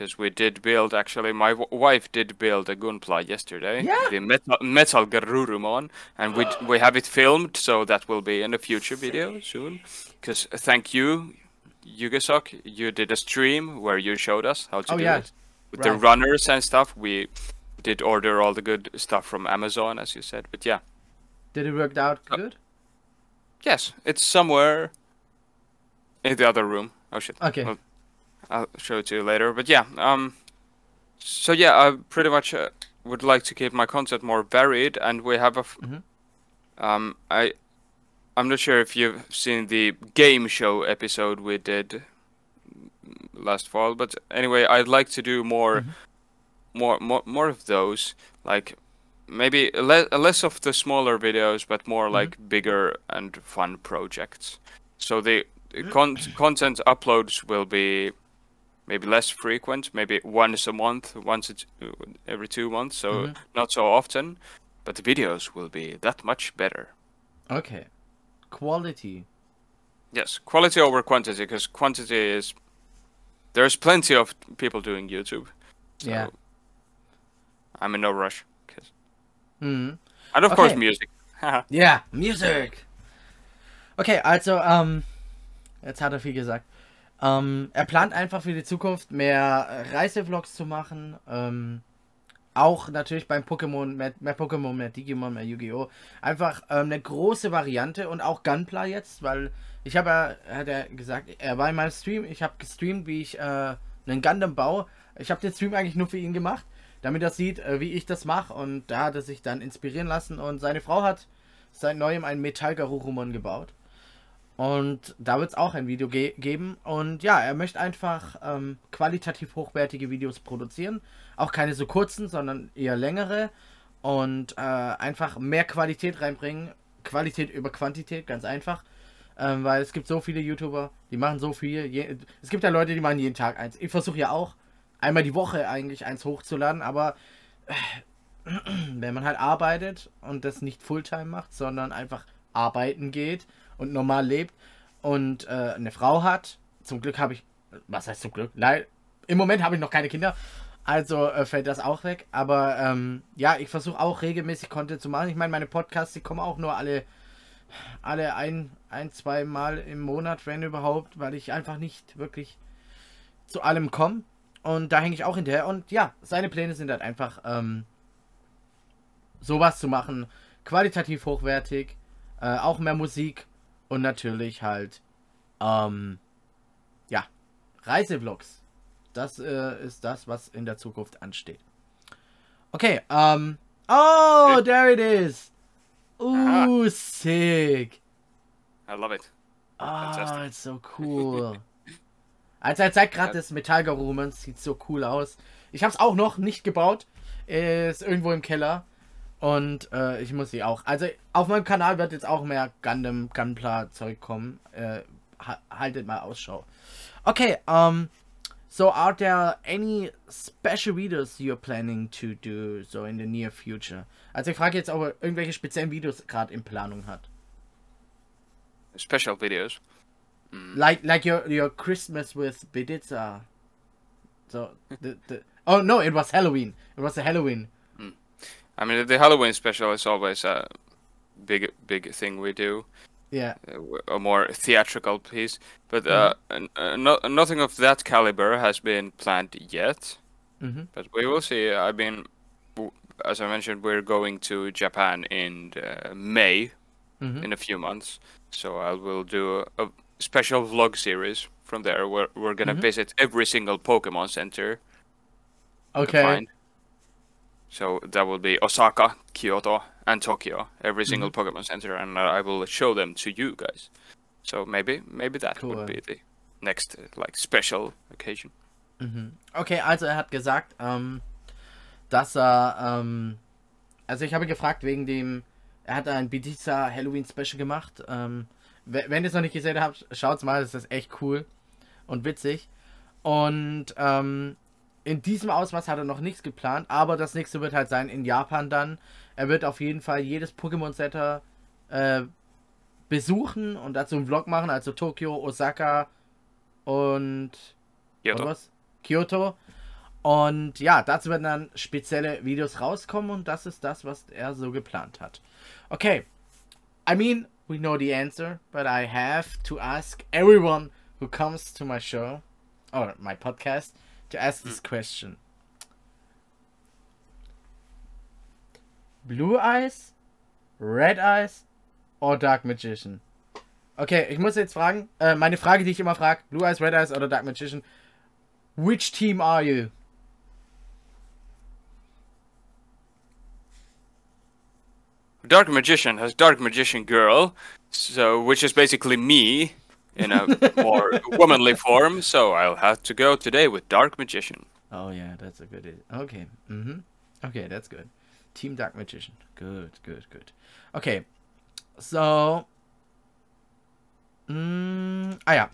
because we did build actually my w- wife did build a gunpla yesterday. Yeah. the metal, metal garurumon and we we have it filmed so that will be in a future video soon. Because uh, thank you yugasok you did a stream where you showed us how to Oh, do yeah. it. With the runners and stuff we did order all the good stuff from amazon as you said but yeah. Did it work out uh, good? yes it's somewhere in the other room. Oh shit. Okay. Well, I'll show it to you later. But yeah, um, so yeah, I pretty much uh, would like to keep my content more varied, and we have a, f- Mhm. um, I, I'm not sure if you've seen the game show episode we did last fall, but anyway, I'd like to do more, more, more, more of those, like maybe le- less of the smaller videos, but more like bigger and fun projects. So the the con- content uploads will be maybe less frequent, maybe once a month, once a t- every two months, so Mhm. not so often. But the videos will be that much better. Okay. Quality. Yes, quality over quantity because quantity is there's plenty of people doing YouTube. So Yeah. I'm in no rush. 'cause- Mhm. And of course music. Ja, Music. Okay, also, ähm, jetzt hat er viel gesagt. Ähm, er plant einfach für die Zukunft mehr Reisevlogs zu machen. Ähm, auch natürlich beim Pokémon, mehr, mehr Pokémon, mehr Digimon, mehr Yu-Gi-Oh! Einfach ähm, eine große Variante und auch Gunpla jetzt, weil ich habe ja, hat er gesagt, er war in meinem Stream, ich habe gestreamt, wie ich äh, einen Gundam baue. Ich habe den Stream eigentlich nur für ihn gemacht, damit er sieht, äh, wie ich das mache und da hat er sich dann inspirieren lassen und seine Frau hat seit neuem einen Metall-Garurumon gebaut. Und da wird es auch ein Video ge geben. Und ja, er möchte einfach ähm, qualitativ hochwertige Videos produzieren. Auch keine so kurzen, sondern eher längere. Und äh, einfach mehr Qualität reinbringen. Qualität über Quantität, ganz einfach. Ähm, weil es gibt so viele YouTuber, die machen so viel. Es gibt ja Leute, die machen jeden Tag eins. Ich versuche ja auch einmal die Woche eigentlich eins hochzuladen, aber äh, wenn man halt arbeitet und das nicht Fulltime macht, sondern einfach arbeiten geht und normal lebt und äh, eine Frau hat, zum Glück habe ich, was heißt zum Glück? Leid, Im Moment habe ich noch keine Kinder, also äh, fällt das auch weg. Aber ähm, ja, ich versuche auch regelmäßig Content zu machen. Ich meine, meine Podcasts, die kommen auch nur alle, alle ein, ein, zwei Mal im Monat, wenn überhaupt, weil ich einfach nicht wirklich zu allem komme. Und da hänge ich auch hinterher. Und ja, seine Pläne sind halt einfach, ähm, sowas zu machen, qualitativ hochwertig, äh, auch mehr Musik und natürlich halt, ähm, ja, Reisevlogs. Das äh, ist das, was in der Zukunft ansteht. Okay, ähm, oh, Okay. there it is. Ooh, sick. I love it. Ah, Fantastic. it's so cool. Also er zeigt gerade das Metallgarumen, sieht so cool aus. Ich habe es auch noch nicht gebaut, ist irgendwo im Keller und äh, ich muss sie auch. Also auf meinem Kanal wird jetzt auch mehr Gundam, Gunpla Zeug kommen. Äh, ha haltet mal Ausschau. Okay, um, so are there any special videos you're planning to do so in the near future? Also ich frage jetzt, ob er irgendwelche speziellen Videos gerade in Planung hat. Special videos. like like your your Christmas with Biditza. So the the oh no, it was Halloween. It was a Halloween. I mean, the Halloween special is always a big, big thing we do. Yeah. uh, a more theatrical piece, but uh, n- uh, no, nothing of that caliber has been planned yet. Mhm. But we will see. I mean, as I mentioned, we're going to Japan in uh, May, Mhm. in a few months. So I will do a, a special vlog series from there. Where we're gonna Mhm. visit every single Pokemon Center. Okay. So that will be Osaka, Kyoto, and Tokyo. Every Mm-hmm. single Pokemon Center, and uh, I will show them to you guys. So maybe, maybe that Cool. would be the next uh, like special occasion. Mhm. Okay, also er hat gesagt, ähm, dass er, ähm, also ich habe gefragt wegen dem, er hat ein Biditza Halloween Special gemacht. Ähm, we- wenn ihr es noch nicht gesehen habt, schaut's mal, das ist echt cool und witzig. Und ähm, in diesem Ausmaß hat er noch nichts geplant, aber das nächste wird halt sein in Japan dann. Er wird auf jeden Fall jedes Pokémon Center äh, besuchen und dazu einen Vlog machen, also Tokio, Osaka und Kyoto. was? Kyoto. Und ja, dazu werden dann spezielle Videos rauskommen und das ist das, was er so geplant hat. Okay. I mean, we know the answer, but I have to ask everyone who comes to my show or my podcast to ask this question. Blue Eyes, Red Eyes or Dark Magician? Okay, ich muss jetzt fragen, äh, meine Frage, die ich immer frage, Blue Eyes, Red Eyes oder Dark Magician, which team are you? Dark Magician has Dark Magician Girl, so which is basically me in a more womanly form. So I'll have to go today with Dark Magician. Oh yeah, that's a good. Idea. Okay. Mhm. Okay, that's good. Team Dark Magician. Good, good, good. Okay. So. Mm, ah yeah.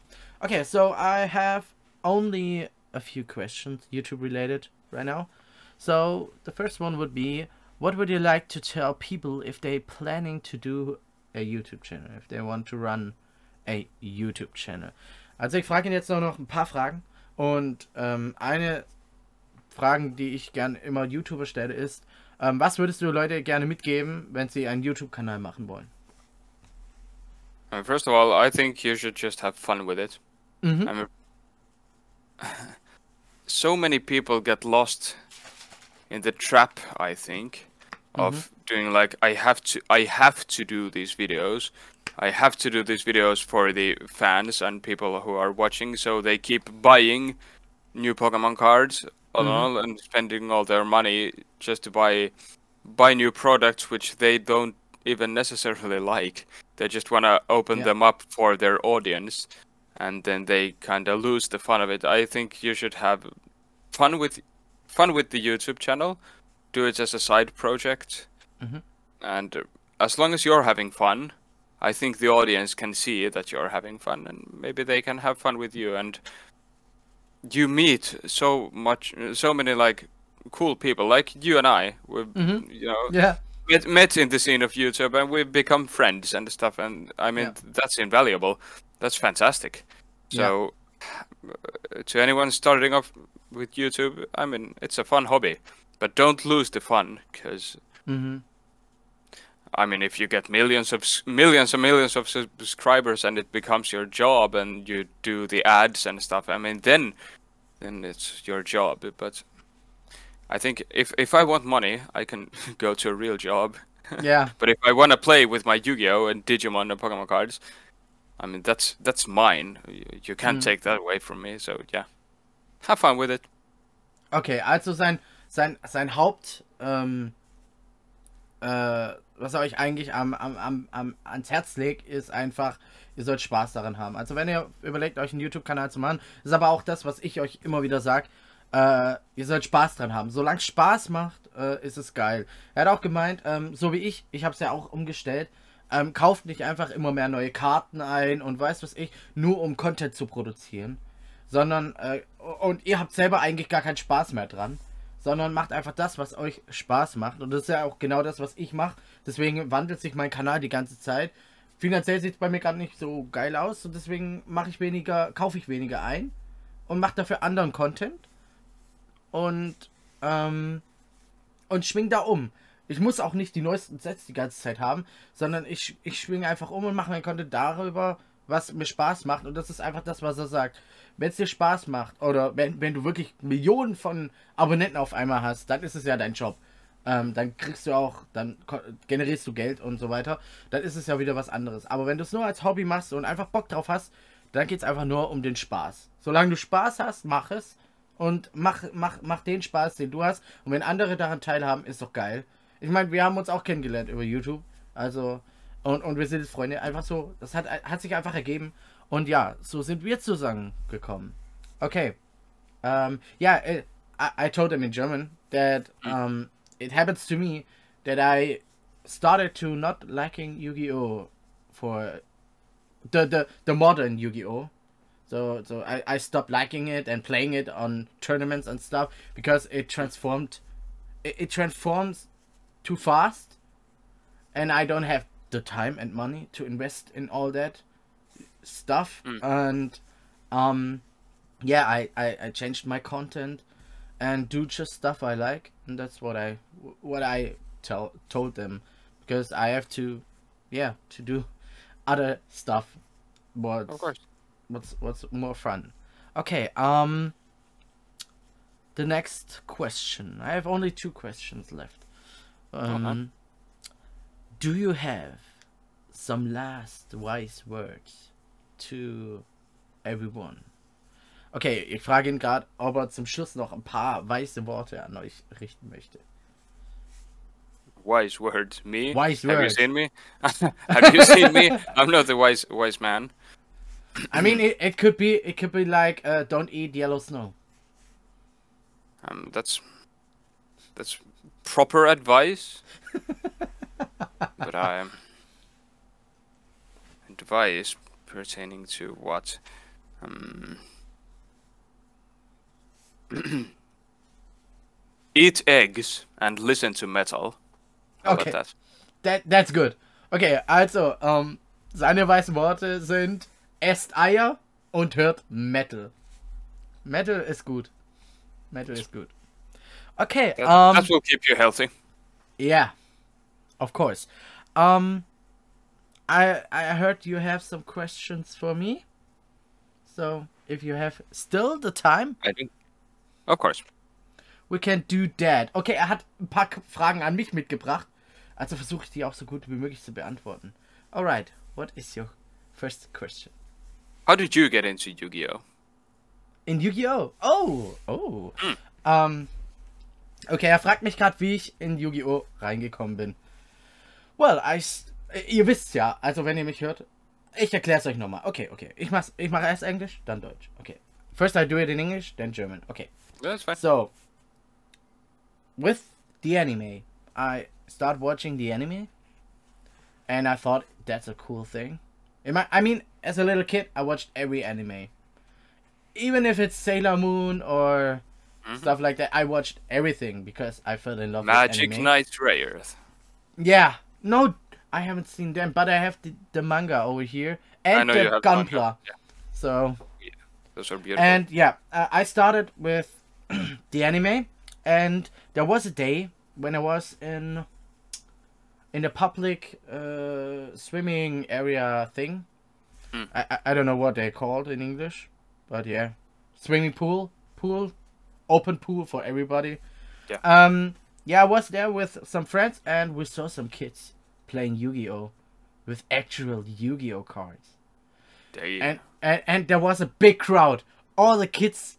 Okay, so I have only a few questions YouTube related right now. So the first one would be, what would you like to tell people if they planning to do a YouTube channel, if they want to run a YouTube channel? Also ich frage ihn jetzt noch ein paar Fragen und ähm, eine Frage, die ich gerne immer YouTuber stelle, ist, ähm, was würdest du Leute gerne mitgeben, wenn sie einen YouTube-Kanal machen wollen? Uh, first of all, I think you should just have fun with it. Mhm. I mean, so many people get lost in the trap. I think of doing like I have to. I have to do these videos. I have to do these videos for the fans and people who are watching, so they keep buying new Pokemon cards and Mhm. all and spending all their money just to buy buy new products which they don't even necessarily like. They just want to open Yeah. them up for their audience and then they kind of lose the fun of it. I think you should have fun with fun with the YouTube channel. Do it as a side project. Mhm. And uh, as long as you're having fun, I think the audience can see that you're having fun and maybe they can have fun with you and you meet so much so many like cool people like you and I we've Mhm. you know Yeah. met, met in the scene of YouTube and we've become friends and stuff and I mean Yeah. that's invaluable that's fantastic so uh, to anyone starting off with YouTube I mean it's a fun hobby but don't lose the fun because hmm I mean, if you get millions of millions and millions of subscribers and it becomes your job and you do the ads and stuff, I mean, then then it's your job. But I think if if I want money, I can go to a real job. Yeah. But if I want to play with my Yu-Gi-Oh and Digimon and Pokemon cards, I mean, that's that's mine. You, you can't Mm. take that away from me. So yeah, have fun with it. Okay, also sein, sein, sein Haupt, ähm, äh, was er euch eigentlich am, am, am, am, ans Herz legt, ist einfach, ihr sollt Spaß daran haben. Also wenn ihr überlegt, euch einen YouTube-Kanal zu machen, ist aber auch das, was ich euch immer wieder sage, äh, ihr sollt Spaß dran haben. Solange Spaß macht, äh, ist es geil. Er hat auch gemeint, ähm, so wie ich, ich habe es ja auch umgestellt, ähm, kauft nicht einfach immer mehr neue Karten ein und weiß was ich, nur um Content zu produzieren sondern äh, und ihr habt selber eigentlich gar keinen Spaß mehr dran, sondern macht einfach das, was euch Spaß macht und das ist ja auch genau das, was ich mache. Deswegen wandelt sich mein Kanal die ganze Zeit. Finanziell sieht es bei mir gerade nicht so geil aus und deswegen mache ich weniger, kaufe ich weniger ein und mache dafür anderen Content und ähm, und schwing da um. Ich muss auch nicht die neuesten Sets die ganze Zeit haben, sondern ich, ich schwinge einfach um und mache mein Content darüber, was mir Spaß macht. Und das ist einfach das, was er sagt. Wenn es dir Spaß macht oder wenn, wenn du wirklich Millionen von Abonnenten auf einmal hast, dann ist es ja dein Job. Ähm, dann kriegst du auch, dann generierst du Geld und so weiter. Dann ist es ja wieder was anderes. Aber wenn du es nur als Hobby machst und einfach Bock drauf hast, dann geht es einfach nur um den Spaß. Solange du Spaß hast, mach es. Und mach, mach, mach den Spaß, den du hast. Und wenn andere daran teilhaben, ist doch geil. Ich meine, wir haben uns auch kennengelernt über YouTube. Also, und, und wir sind Freunde. Einfach so, das hat, hat sich einfach ergeben. Und ja, so sind wir zusammengekommen. Okay. Um, yeah, it, I, I told him in German that um, it happens to me that I started to not liking Yu-Gi-Oh for the the, the modern Yu-Gi-Oh. So so I, I stopped liking it and playing it on tournaments and stuff because it transformed it, it transforms too fast and I don't have the time and money to invest in all that stuff and um yeah I, I I changed my content and do just stuff I like and that's what I what I tell told them because I have to yeah to do other stuff what's Of course. what's what's more fun. Okay um the next question. I have only two questions left. Um do you have some last wise words to everyone Okay, ich frage ihn gerade, ob er zum Schluss noch ein paar weiße Worte an euch richten möchte. Wise words, me. Wise Have words. you seen me? Have you seen me? I'm not the wise wise man. I mean, it, it could be it could be like uh, don't eat yellow snow. Um, that's that's proper advice. but I am advice pertaining to what? Um, eat eggs and listen to metal. How Okay. that? That that's good. Okay, also ähm, seine weißen Worte sind esst Eier und hört Metal. Metal ist gut. Metal ist gut. Okay, That, um, that will keep you healthy. yeah, of course. Um, I I heard you have some questions for me. So if you have still the time, I think. Of course. we can do that. Okay, er hat ein paar Fragen an mich mitgebracht. Also versuche ich die auch so gut wie möglich zu beantworten. Alright, what is your first question? How did you get into Yu-Gi-Oh? In Yu-Gi-Oh! Oh! Oh! Ähm, okay, er fragt mich gerade, wie ich in Yu-Gi-Oh! reingekommen bin. Well, I... s- Ihr wisst ja, also wenn ihr mich hört, ich erkläre es euch nochmal. Okay, okay. Ich mach's, ich mache erst Englisch, dann Deutsch. Okay. First I do it in English, then German. Okay. That's fine. So, with the anime, I start watching the anime, and I thought that's a cool thing. In my, I mean, as a little kid, I watched every anime, even if it's Sailor Moon or stuff like that. I watched everything because I fell in love Magic with anime. Knight Rayearth. Yeah, no, I haven't seen them, but I have the, the manga over here and the have the. Gunpla. Yeah, So those are beautiful. and yeah, uh, I started with the anime, and there was a day when I was in in the public uh, swimming area thing. Mm. I, I I don't know what they're called in English, but yeah, swimming pool, pool, open pool for everybody. Yeah. Um. Yeah, I was there with some friends, and we saw some kids playing Yu-Gi-Oh, with actual Yu-Gi-Oh cards you and, and and there was a big crowd. All the kids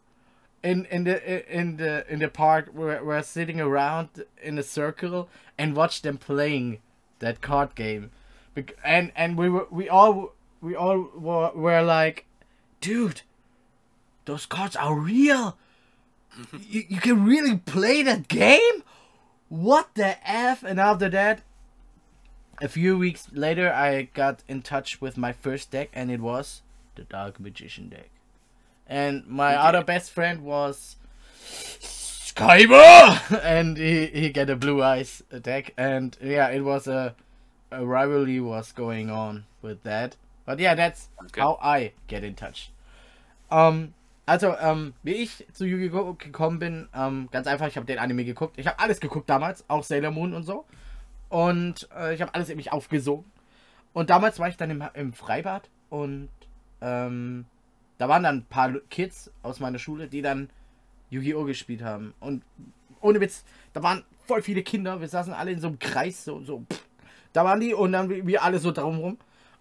in in the in the in the park were, were sitting around in a circle and watched them playing that card game. And and we were we all we all were, were like, dude, those cards are real. Mm-hmm. you, you can really play that game? What the F? And after that, a few weeks later, I got in touch with my first deck, and it was the Dark Magician deck. And my Okay. other best friend was Kaiba, and he he got a Blue Eyes deck, and yeah, it was a a rivalry was going on with that. But yeah, that's Okay. how I get in touch. Ähm, also, ähm, wie ich zu Yu-Gi-Oh! gekommen bin, ähm, ganz einfach, ich habe den Anime geguckt. Ich habe alles geguckt damals, auch Sailor Moon und so. Und äh, ich habe alles in mich aufgesogen. Und damals war ich dann im, im Freibad und ähm, da waren dann ein paar Kids aus meiner Schule, die dann Yu-Gi-Oh! gespielt haben. Und ohne Witz, da waren voll viele Kinder. Wir saßen alle in so einem Kreis, so, so. Pff. Da waren die und dann wir- alle so drumrum.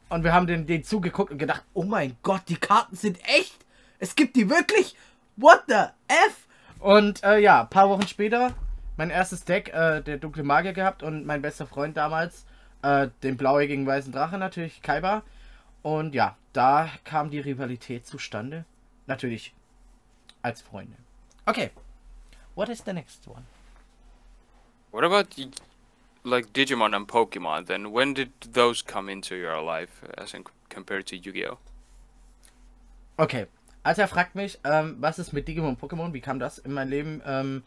Und wir haben den, den zugeguckt und gedacht, oh mein Gott, die Karten sind echt. Es gibt die wirklich. What the F? Und äh, ja, ein paar Wochen später mein erstes Deck, äh, der dunkle Magier gehabt und mein bester Freund damals, äh, den blauäugigen weißen Drache natürlich, Kaiba. Und ja, da kam die Rivalität zustande. Natürlich als Freunde. Okay. What is the next one? What about y- like Digimon and Pokemon? Then when did those come into your life, as in compared to Yu-Gi-Oh? Okay. Also er fragt mich, ähm, was ist mit Digimon und Pokémon? Wie kam das in mein Leben ähm,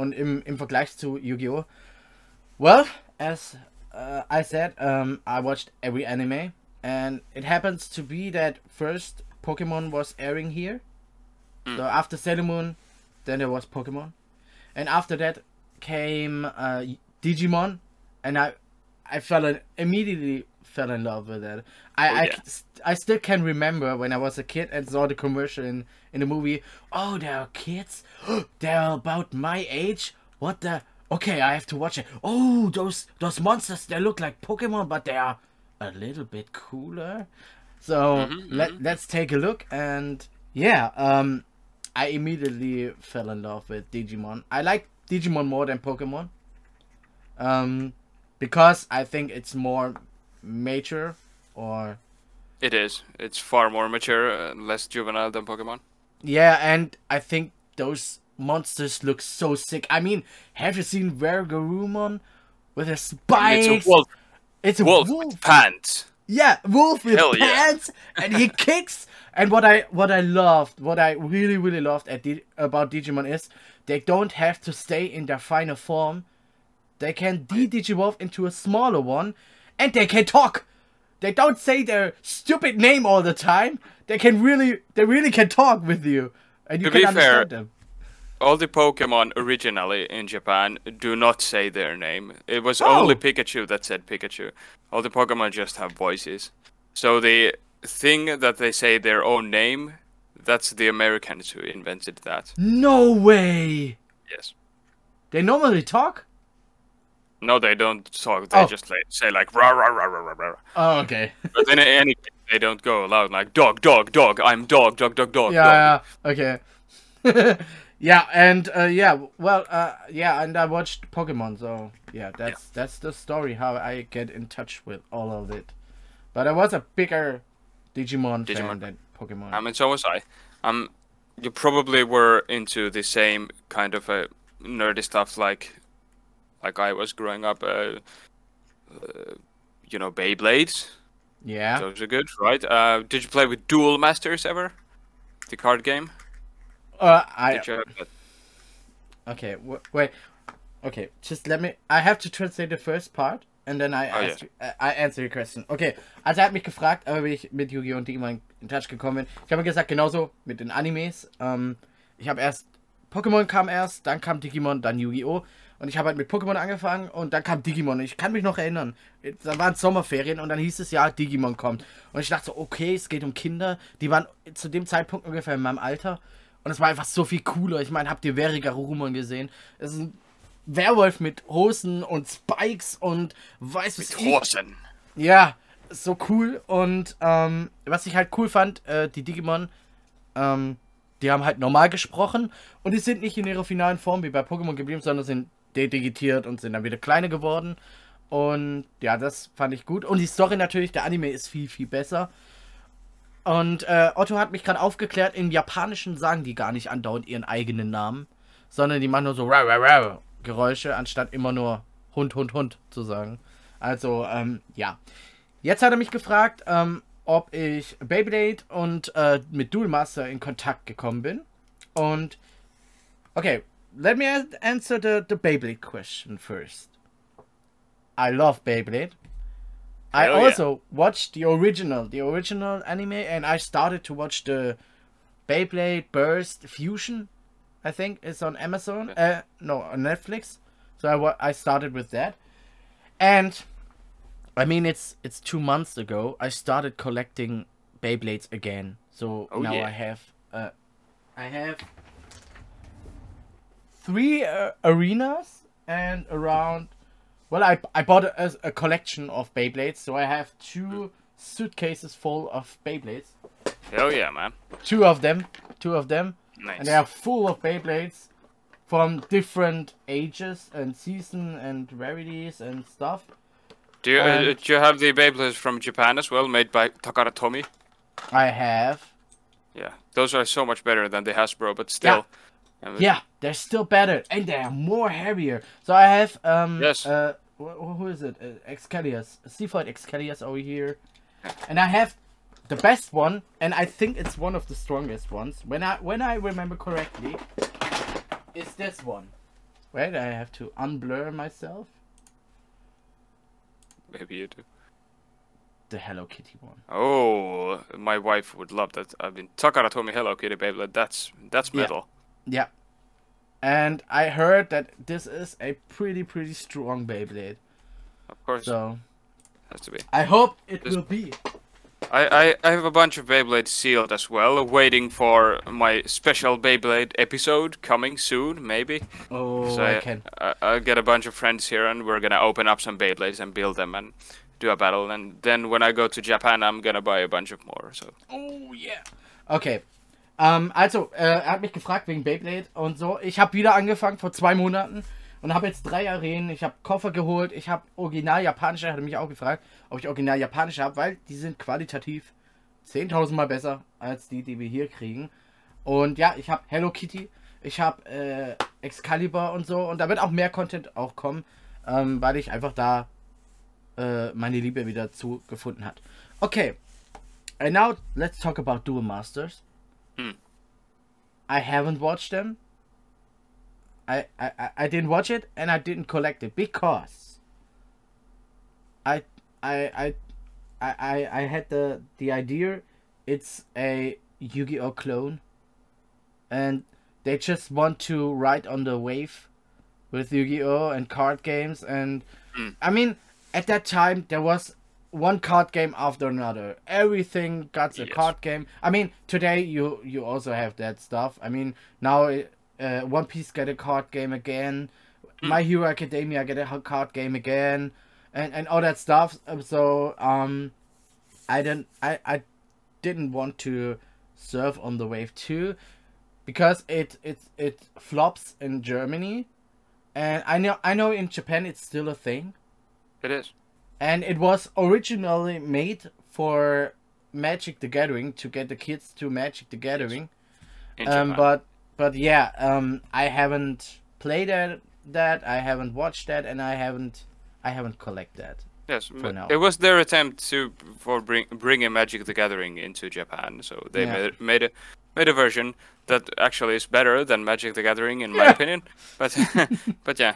und im, im Vergleich zu Yu-Gi-Oh? Well, as uh, I said, um, I watched every anime, and it happens to be that first Pokemon was airing here. So after Sailor Moon, then there was Pokemon, and after that came uh, Digimon, and I, I fell in, immediately fell in love with it. I, Oh, I, yeah. c- I still can remember when I was a kid and saw the commercial in, in the movie. Oh, there are kids. They're about my age. What the? Okay, I have to watch it. Oh, those those monsters. They look like Pokemon, but they are a little bit cooler. So let let's take a look. And yeah, um, I immediately fell in love with Digimon. I like Digimon more than Pokemon. Um, because I think it's more mature or It is. It's far more mature and less juvenile than Pokemon. Yeah, and I think those monsters look so sick. I mean, have you seen WereGarurumon with his spikes? It's a wolf. It's a Wolf, wolf. with pants. Yeah, wolf with Hell yeah. pants, and he kicks. And what I what I loved, what I really really loved at about Digimon is they don't have to stay in their final form. They can de-digivolve into a smaller one, and they can talk. they don't say their stupid name all the time. They can really, they really can talk with you, and you To can be understand fair, them. All the Pokemon originally in Japan do not say their name. It was Oh. only Pikachu that said Pikachu. All the Pokemon just have voices. So the thing that they say their own name, that's the Americans who invented that. No way. Yes. They normally talk. No, they don't talk. They Oh. just like, say like rah rah rah rah rah rah. Oh, okay. But in any they don't go loud like dog dog dog. I'm dog dog dog dog. dog. yeah, yeah, okay. yeah, and uh, yeah, well, uh, yeah, and I watched Pokemon, so yeah, that's that's the story how I get in touch with all of it. But I was a bigger Digimon, fan Digimon. than Pokemon. I mean, so was I. Um, you probably were into the same kind of uh, nerdy stuff like, like I was growing up. Uh, uh, you know, Beyblades. yeah. Those are good, right? Uh, did you play with Duel Masters ever? The card game. uh, I Did you have okay. W- wait. Okay, just let me. I have to translate the first part. And then I, Oh, ask, uh, I answer your question. Okay, also er hat mich gefragt, äh, wie ich mit Yu-Gi-Oh! und Digimon in Touch gekommen bin. Ich habe gesagt, genauso mit den Animes. Ähm, ich habe erst, Pokémon kam erst, dann kam Digimon, dann Yu-Gi-Oh! Und ich habe halt mit Pokémon angefangen und dann kam Digimon. Ich kann mich noch erinnern. Da waren Sommerferien und dann hieß es ja, Digimon kommt. Und ich dachte so, okay, es geht um Kinder. Die waren zu dem Zeitpunkt ungefähr in meinem Alter. Und es war einfach so viel cooler. Ich meine, habt ihr Verigarurumon gesehen? Es ist ein Werwolf mit Hosen und Spikes und weiß was ich. Hosen. Ja, so cool. Und ähm, was ich halt cool fand, äh, die Digimon, ähm, die haben halt normal gesprochen und die sind nicht in ihrer finalen Form wie bei Pokémon geblieben, sondern sind dedigitiert und sind dann wieder kleiner geworden. Und ja, das fand ich gut. Und die Story natürlich, der Anime ist viel, viel besser. Und äh, Otto hat mich gerade aufgeklärt, im Japanischen sagen die gar nicht andauernd ihren eigenen Namen, sondern die machen nur so rah, rah, rah Geräusche, anstatt immer nur Hund, Hund, Hund zu sagen. Also, ähm, ja. Jetzt hat er mich gefragt, ähm, ob ich Beyblade und äh, mit Duel Master in Kontakt gekommen bin. Und, okay, let me answer the, the Beyblade question first. I love Beyblade. I Hell yeah. also watched the original, the original anime, and I started to watch the Beyblade Burst Fusion. I think it's on Amazon. Uh, no, on Netflix. So I I started with that, and I mean it's it's two months ago. I started collecting Beyblades again. So Oh, now yeah. I have uh, I have three uh, arenas and around. Well, I I bought a, a collection of Beyblades, so I have two suitcases full of Beyblades. Hell yeah, man. Two of them, two of them, Nice. and they are full of Beyblades from different ages and season and rarities and stuff. Do you, uh, do you have the Beyblades from Japan as well, made by Takara Tomy? I have. Yeah, those are so much better than the Hasbro, but still. Um, Yeah, they're still better and they're more heavier. So I have um Yes. uh wh- wh- who is it? Uh, Excalius, Seafoid Excalius over here, and I have the best one, and I think it's one of the strongest ones. When I when I remember correctly, is this one. Wait, I have to unblur myself. Maybe you do. The Hello Kitty one. Oh, my wife would love that. I mean, Takara Tomy Hello Kitty Beyblade. That's that's metal. Yeah. And I heard that this is a pretty pretty strong Beyblade. Of course, So has to be. I hope it This- will be. I, I, I have a bunch of Beyblade sealed as well, waiting for my special Beyblade episode coming soon, maybe. Oh, so I I, can. I, I'll get a bunch of friends here and we're gonna open up some Beyblades and build them and do a battle. And then when I go to Japan, I'm gonna buy a bunch of more. So Oh yeah. Okay. Ähm, also, äh, er hat mich gefragt wegen Beyblade und so. Ich habe wieder angefangen vor zwei Monaten und habe jetzt drei Arenen. Ich habe Koffer geholt. Ich habe original japanische. Er hat mich auch gefragt, ob ich original japanische habe, weil die sind qualitativ 10.000 Mal besser als die, die wir hier kriegen. Und ja, ich habe Hello Kitty. Ich habe äh, Excalibur und so. Und da wird auch mehr Content auch kommen, ähm, weil ich einfach da äh, meine Liebe wieder zu gefunden hat. Okay. And now let's talk about Duel Masters. I haven't watched them. I, I I- didn't watch it and I didn't collect it because I I I I, I I had the the idea it's a Yu-Gi-Oh clone and they just want to ride on the wave with Yu-Gi-Oh and card games and Mm. I mean at that time there was one card game after another. Everything got a Yes. card game. I mean today you you also have that stuff. I mean now uh, One Piece get a card game again. My Hero Academia get a card game again and and all that stuff. Um, so um I didn't I I didn't want to surf on the wave too because it it it flops in Germany. And I know I know in Japan it's still a thing. It is. And it was originally made for Magic the Gathering to get the kids to Magic the Gathering um but but yeah um I haven't played that that I haven't watched that and I haven't I haven't collected that Yes, for now. it was their attempt to for bring bringing Magic the Gathering into Japan. So they Yeah. made made a made a version that actually is better than Magic the Gathering in my Yeah. opinion. But but yeah,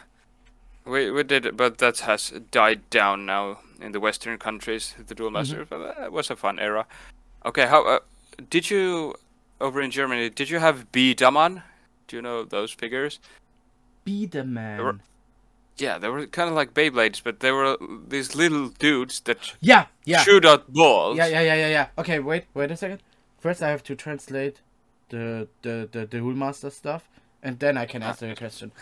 we we did, it, but that has died down now in the Western countries. The Duel Master, but uh, it was a fun era. Okay, how uh, did you over in Germany? Did you have B Daman? Do you know those figures? B-Daman were- Yeah, they were kind of like Beyblades, but they were these little dudes that yeah yeah shoot out balls. Yeah, yeah, yeah, yeah, yeah. Okay, wait, wait a second. First, I have to translate the the the the Duel Master stuff, and then I can answer your question.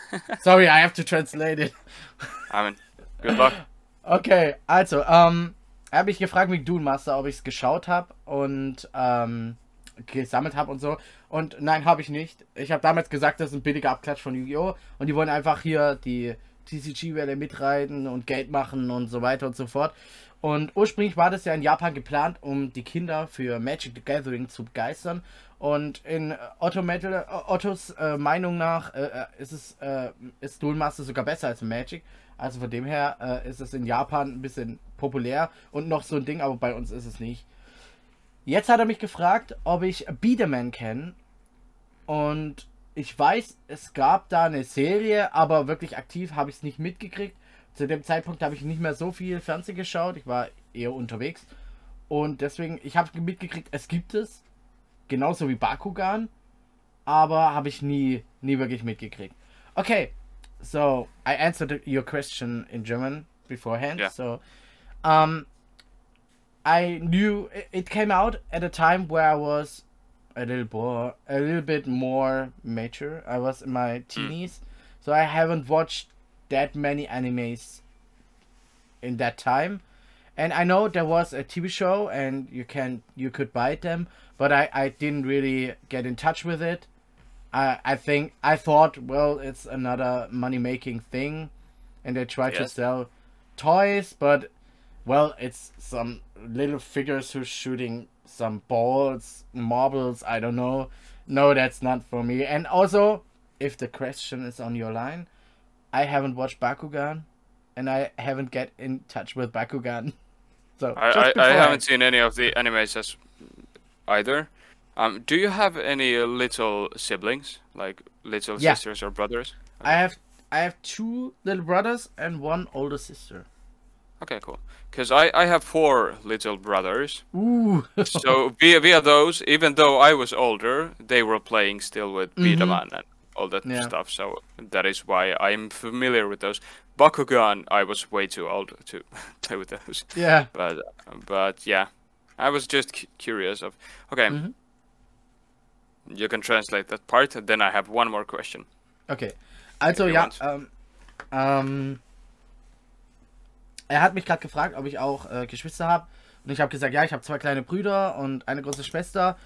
Sorry, I have to translate it. I mean, good luck. Okay, also, ähm, er hat mich gefragt mit Dune Master, ob ich es geschaut habe und ähm, gesammelt habe und so. Und nein, habe ich nicht. Ich habe damals gesagt, das ist ein billiger Abklatsch von Yu-Gi-Oh! Und die wollen einfach hier die TCG-Welle mitreiten und Geld machen und so weiter und so fort. Und ursprünglich war das ja in Japan geplant, um die Kinder für Magic the Gathering zu begeistern. Und in Otto Metal, äh, Ottos äh, Meinung nach äh, äh, ist es äh, ist Duel Master sogar besser als Magic. Also von dem her äh, ist es in Japan ein bisschen populär und noch so ein Ding, aber bei uns ist es nicht. Jetzt hat er mich gefragt, ob ich Biederman kenne. Und ich weiß, es gab da eine Serie, aber wirklich aktiv habe ich es nicht mitgekriegt. Zu dem Zeitpunkt habe ich nicht mehr so viel Fernsehen geschaut. Ich war eher unterwegs. Und deswegen, ich habe mitgekriegt, es gibt es. Genauso wie Bakugan. Aber habe ich nie, nie wirklich mitgekriegt. Okay, so I answered your question in German beforehand. Yeah. So, um, I knew it- it came out at a time where I was a little more, a little bit more mature. I was in my teenies, so I haven't watched that many animes in that time. And I know there was a TV show, and you can you could buy them, but I I didn't really get in touch with it. I I think I thought well it's another money making thing, and they try to sell toys, but well it's some little figures who's shooting some balls, marbles. I don't know. No, that's not for me. And also, if the question is on your line, I haven't watched Bakugan, and I haven't get in touch with Bakugan. So I, I, I haven't seen any of the animes either. Um, do you have any little siblings, like little Yeah. sisters or brothers? I have I have two little brothers and one older sister. Okay, cool. Because I, I have four little brothers. Ooh. so via via those, even though I was older, they were playing still with Mhm. B-Daman and all that Yeah. stuff. So that is why I'm familiar with those. Bakugan, I was way too old to play with those. yeah. But but yeah, I was just cu- curious of. Okay, Mhm. you can translate that part. And then I have one more question. Okay. Also ja, ähm, ähm, er hat mich gerade gefragt, ob ich auch äh, Geschwister habe. Und ich habe gesagt, ja, ich habe zwei kleine Brüder und eine große Schwester.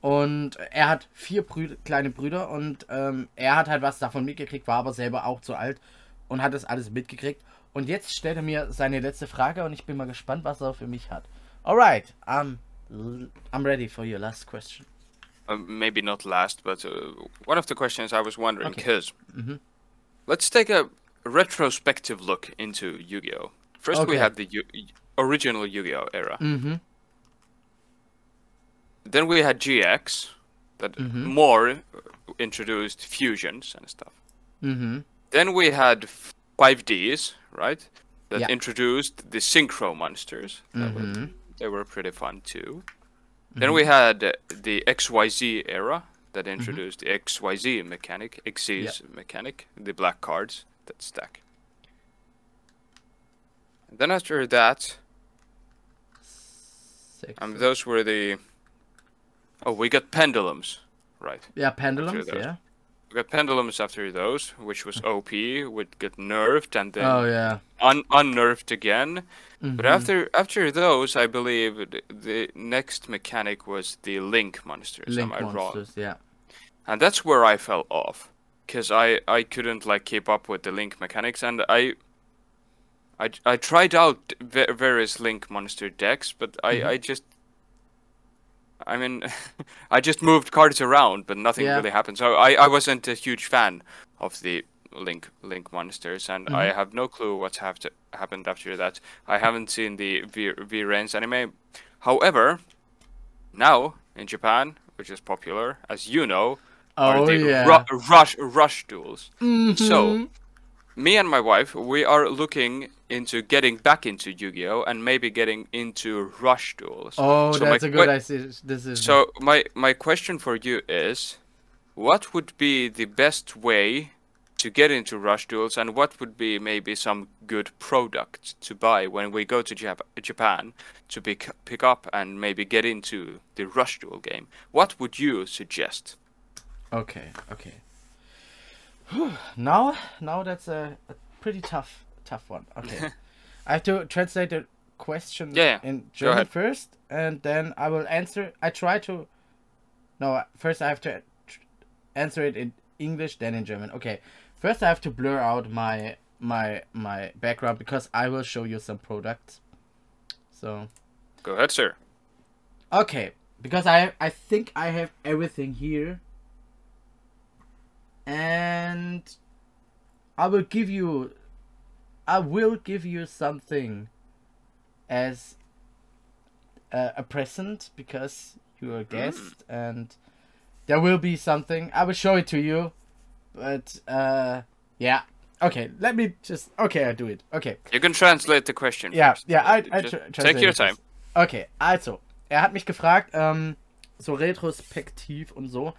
Und er hat vier Brü kleine Brüder und ähm, er hat halt was davon mitgekriegt, war aber selber auch zu alt und hat das alles mitgekriegt. Und jetzt stellt er mir seine letzte Frage und ich bin mal gespannt, was er für mich hat. Alright, um, I'm ready for your last question. Uh, maybe not last, but uh, one of the questions I was wondering, Okay. because Mhm. let's take a retrospective look into Yu-Gi-Oh. First, we had the Yu- original Yu-Gi-Oh era. Mhm. Then we had GX, that Mhm. more uh, introduced fusions and stuff. Mhm. Then we had 5Ds, right? That Yeah. introduced the synchro monsters. That were Mhm. They were pretty fun too. Then we had the XYZ era that introduced the XYZ mechanic, XYZ mechanic, the black cards that stack. And then after that, Six. um, those were the. Oh, we got pendulums, right? yeah, pendulums. Yeah. Got pendulums after those, which was OP, would get nerfed and then Oh yeah. un- unnerfed again. But Mhm. after after those, I believe the, the next mechanic was the Link monsters. Link am I wrong? monsters. Yeah. And that's where I fell off, because I I couldn't like keep up with the Link mechanics, and I. I, I tried out va- various Link monster decks, but I, Mhm. I just I mean I just moved cards around, but nothing Yeah. really happened. So I, I wasn't a huge fan of the Link Link monsters, and I Mhm. have no clue what's have to, happened after that. I haven't seen the V VRAINS anime. However, now in Japan, which is popular, as you know, are Oh the yeah. ru- rush rush duels. So, Mhm. Me and my wife, we are looking into getting back into Yu-Gi-Oh and maybe getting into rush duels. Oh, so my that's a good idea. This is So my my question for you is, what would be the best way to get into rush duels, and what would be maybe some good product to buy when we go to Jap- Japan to pick pick up and maybe get into the rush duel game? What would you suggest? Okay, okay. Now, now that's a, a pretty tough, tough one. Okay, I have to translate the question Yeah, yeah. in German first, and then I will answer. I try to. No, first I have to answer it in English, then in German. Okay, first I have to blur out my my my background because I will show you some products. So Go ahead, sir. Okay, because I I think I have everything here. And I will give you I will give you something as a, a present because you're a guest and there will be something. I will show it to you. But uh yeah. Okay, let me just okay, I do it. Okay. You can translate the question. yeah first. ja, I, I tra- take your time. Okay, also, er hat mich gefragt, ähm, so retrospektiv und so.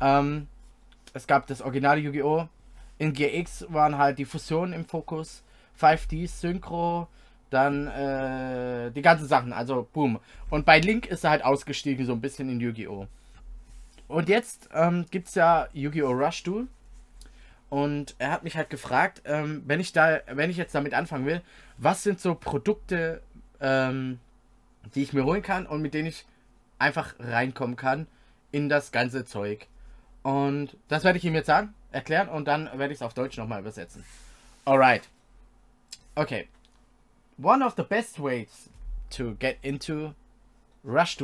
Ähm, es gab das originale Yu-Gi-Oh! In GX waren halt die Fusionen im Fokus, 5D, Synchro, dann äh, die ganzen Sachen, also boom. Und bei Link ist er halt ausgestiegen, so ein bisschen in Yu-Gi-Oh! Und jetzt ähm, gibt es ja Yu-Gi-Oh! Rush Duel. Und er hat mich halt gefragt, ähm, wenn ich da, wenn ich jetzt damit anfangen will, was sind so Produkte, ähm, die ich mir holen kann und mit denen ich einfach reinkommen kann in das ganze Zeug. Und das werde ich ihm jetzt sagen, erklären und dann werde ich es auf Deutsch nochmal übersetzen. Alright. Okay. One of the best ways to get into Rush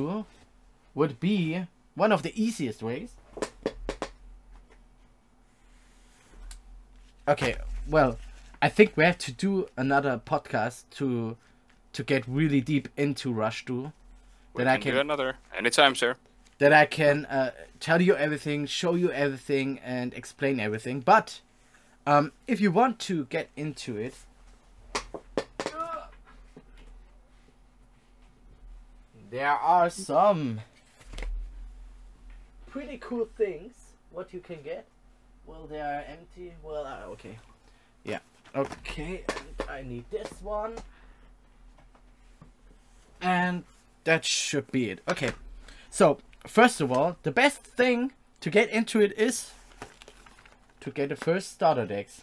would be one of the easiest ways. Okay, well, I think we have to do another podcast to to get really deep into Rush. We Then I can do can another anytime, sir. That I can uh, tell you everything, show you everything, and explain everything. But um, if you want to get into it, there are some pretty cool things. What you can get? Well, they are empty. Well, uh, okay, yeah, okay. And I need this one, and that should be it. Okay. So, first of all, the best thing to get into it is to get the first starter decks.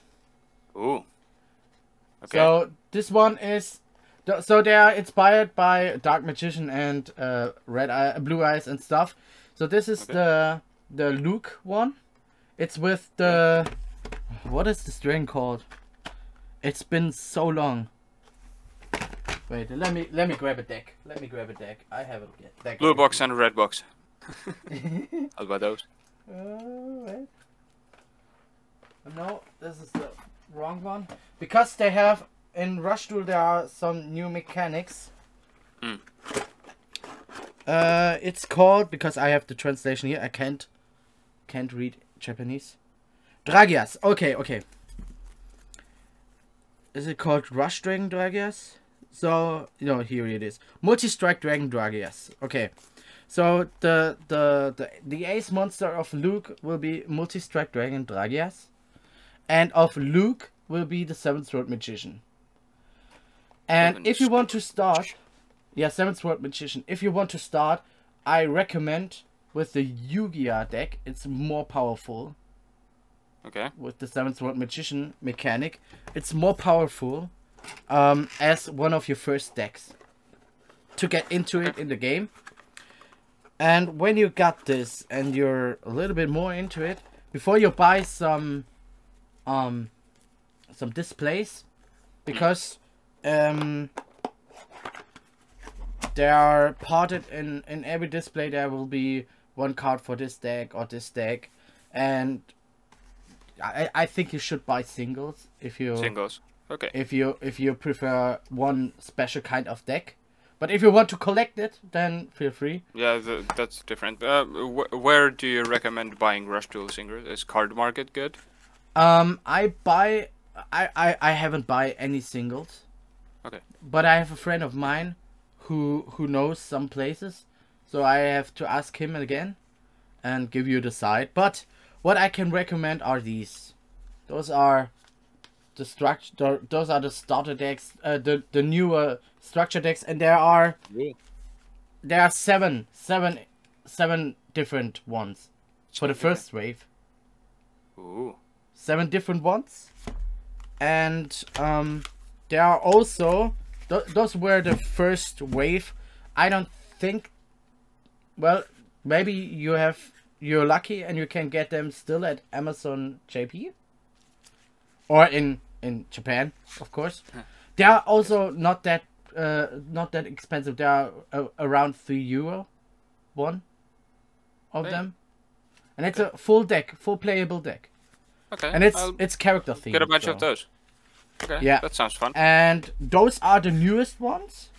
Ooh. Okay. So, this one is. So, they are inspired by Dark Magician and uh, Red Eye, Blue Eyes and stuff. So, this is Okay. the the Luke one. It's with the. What is the string called? It's been so long. Wait, let me let me grab a deck. Let me grab a deck. I have a deck. Blue box and a red box. How about those? Alright. No, this is the wrong one. Because they have in Rush Duel there are some new mechanics. Hmm. Uh, it's called because I have the translation here. I can't can't read Japanese. Dragias. Okay, okay. Is it called Rush Dragon Dragias? So you know here it is. Multi strike dragon Dragias. Okay. So the the the the ace monster of Luke will be multi strike dragon Dragias. And of Luke will be the Sevens Road Magician. And if you want to start yeah, Sevens Road Magician. If you want to start, I recommend with the Yu-Gi-Oh deck. It's more powerful Okay. with the Sevens Road Magician mechanic. It's more powerful um, as one of your first decks to get into it in the game. And when you got this and you're a little bit more into it, before you buy some um some displays, because um there are parted in in every display there will be one card for this deck or this deck and I, I think you should buy singles if you Singles. Okay. if you if you prefer one special kind of deck. But if you want to collect it, then feel free. Yeah, th- that's different. Uh, wh- where do you recommend buying Rush Duel Singers? Is Card Market good? Um, I buy, I I, I haven't buy any singles. Okay. But I have a friend of mine, who who knows some places, so I have to ask him again, and give you the site. But what I can recommend are these. Those are the structure. Those are the starter decks. Uh, the the newer structure decks, and there are there are seven, seven, seven different ones for the first wave. Ooh. Seven different ones, and um, there are also th- those were the first wave. I don't think. Well, maybe you have you're lucky and you can get them still at Amazon JP, or in in Japan, of course. They are also not that uh, not that expensive. They are uh, around three euro, one of Hey. them, and it's a full deck, full playable deck, Okay. and it's I'll it's character themed. get a bunch so- of those. Okay. Yeah. That sounds fun. And those are the newest ones.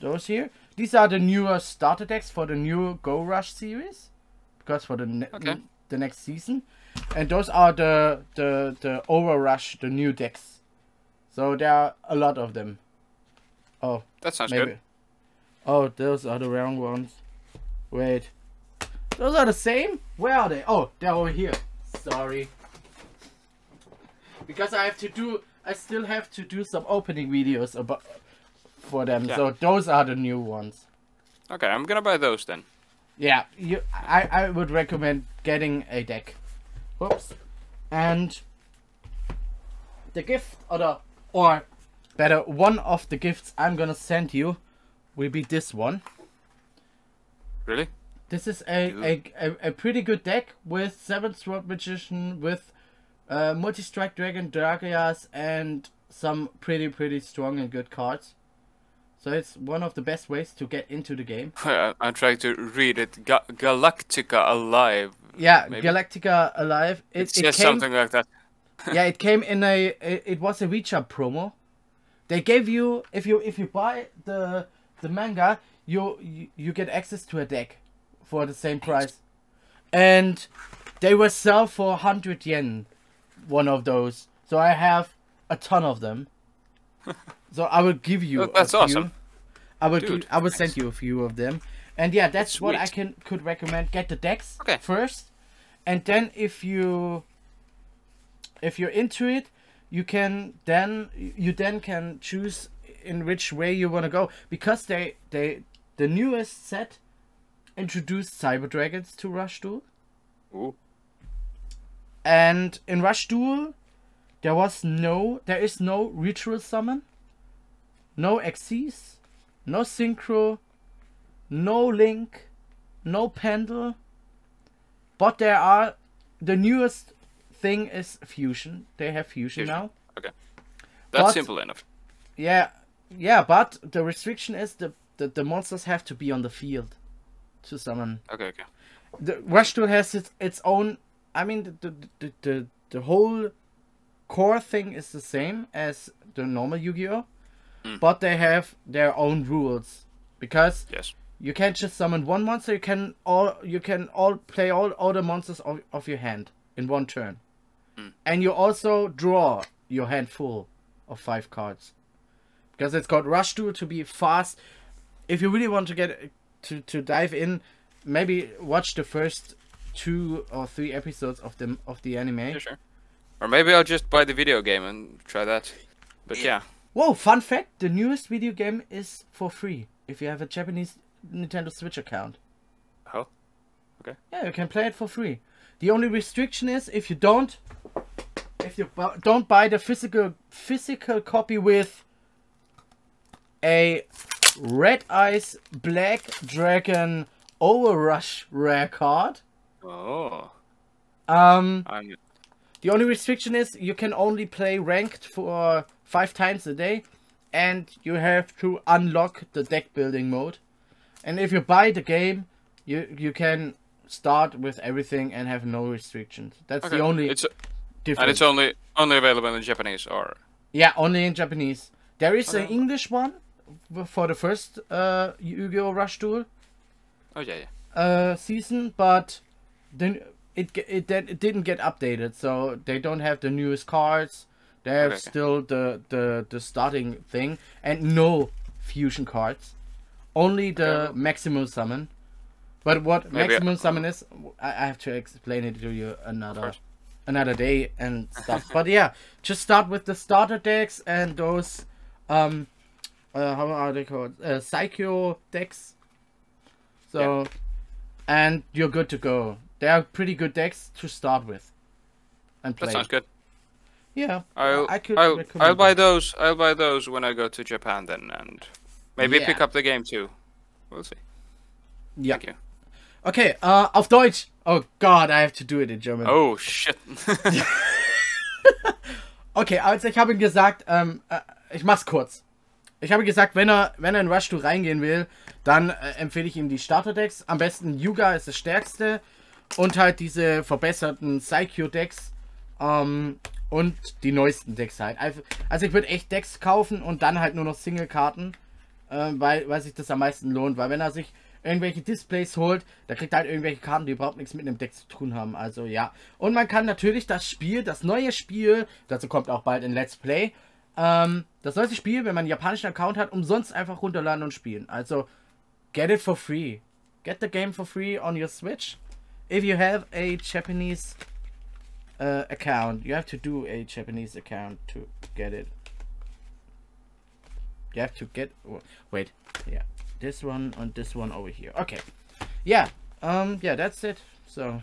Those here. These are the newer starter decks for the new Go Rush series, because for the ne- Okay. the next season, and those are the the the Over Rush, the new decks. So there are a lot of them. Oh, That sounds maybe. good. Oh, those are the round ones. Wait, those are the same. Where are they? Oh, they're over here. Sorry. Because I have to do, I still have to do some opening videos about for them. Yeah. So those are the new ones. Okay, I'm gonna buy those then. Yeah, you. I I would recommend getting a deck. Whoops. And the gift or the or better one of the gifts I'm gonna send you will be this one. Really? This is a, a, a, a pretty good deck with Sevens Road Magician, with uh, Multi Strike Dragon, Dragias, and some pretty, pretty strong and good cards. So it's one of the best ways to get into the game. I'm trying to read it. Ga- Galactica Alive. Yeah, Maybe. Galactica Alive. It, It's it just came, something like that. yeah, it came in a. It, it was a reach up promo. They gave you if you if you buy the the manga, you you, you get access to a deck for the same price, and they were sell for hundred yen, one of those. So I have a ton of them. so I will give you. Oh, that- that's a few. awesome. I will. Dude, I will send you a few of them, and yeah, that's what I can could recommend. Get the decks Okay. first, and then if you if you're into it you can then you then can choose in which way you want to go. Because they they the newest set introduced cyber dragons to rush duel. Ooh. and in rush duel there was no there is no ritual summon. No xyz no synchro. No link. No pendle. But there are the newest thing is fusion they have fusion, Fusion. now Okay, That's But- simple enough. yeah yeah but the restriction is the, the the monsters have to be on the field to summon Okay, okay. the rush duel has its its own i mean the the, the, the, the whole core thing is the same as the normal yu-gi-oh Mm. but they have their own rules because Yes. you can't just summon one monster you can all you can all play all, all the monsters of, of your hand in one turn Mm. and you also draw your handful of five cards because it's called Rush Duel to be fast. If you really want to get to to dive in, maybe watch the first two or three episodes of the of the anime. Yeah, sure. Or maybe I'll just buy the video game and try that. But yeah. Whoa! Fun fact: the newest video game is for free if you have a Japanese Nintendo Switch account. Oh. Okay. Yeah, you can play it for free. The only restriction is if you don't, if you bu- don't buy the physical physical copy with a Red Eyes Black Dragon Overrush rare card. Oh. Um, I'm the only restriction is you can only play ranked for five times a day, and you have to unlock the deck building mode. And if you buy the game, you you can start with everything and have no restrictions. That's okay. the only It's difference. and it's only only available in Japanese or yeah, only in Japanese. There is an English one for the first uh, Yu-Gi-Oh! Rush Duel Oh yeah, yeah. uh, season, but then it it it didn't get updated, so they don't have the newest cards. They have Okay, okay. still the, the the starting thing and no fusion cards, only the Okay. maximum summon. But what Maybe- maximum summon is, I, I have to explain it to you another another day and stuff. but yeah, just start with the starter decks and those um uh, how are they called? Uh, Psycho decks. So, and you're good to go. They are pretty good decks to start with. And play. That sounds good. Yeah, I'll I could I'll, I'll buy those. I'll buy those when I go to Japan then, and maybe Yeah. pick up the game too. We'll see. Yeah. Thank you. Okay, uh, auf Deutsch. Oh God, I have to do it in German. Oh shit. Okay, also ich habe ihm gesagt, ähm, äh, ich mach's kurz. Ich habe gesagt, wenn er, wenn er in Rush 2 reingehen will, dann äh, empfehle ich ihm die Starter-Decks. Am besten Yuga ist das stärkste. Und halt diese verbesserten Psycho-Decks. Ähm, und die neuesten Decks halt. Also also ich würde echt Decks kaufen und dann halt nur noch Single-Karten. Äh, weil, weil sich das am meisten lohnt. Weil wenn er sich irgendwelche Displays holt, da kriegt er halt irgendwelche Karten, die überhaupt nichts mit dem Deck zu tun haben. Also ja. Und man kann natürlich das Spiel, das neue Spiel, dazu kommt auch bald ein Let's Play, ähm, das neueste Spiel, wenn man einen japanischen Account hat, umsonst einfach runterladen und spielen. Also get it for free. Get the game for free on your Switch. If you have a Japanese uh, account, you have to do a Japanese account to get it. You have to get. Wait, yeah, this one and this one over here. Okay, yeah, um, yeah, that's it. So,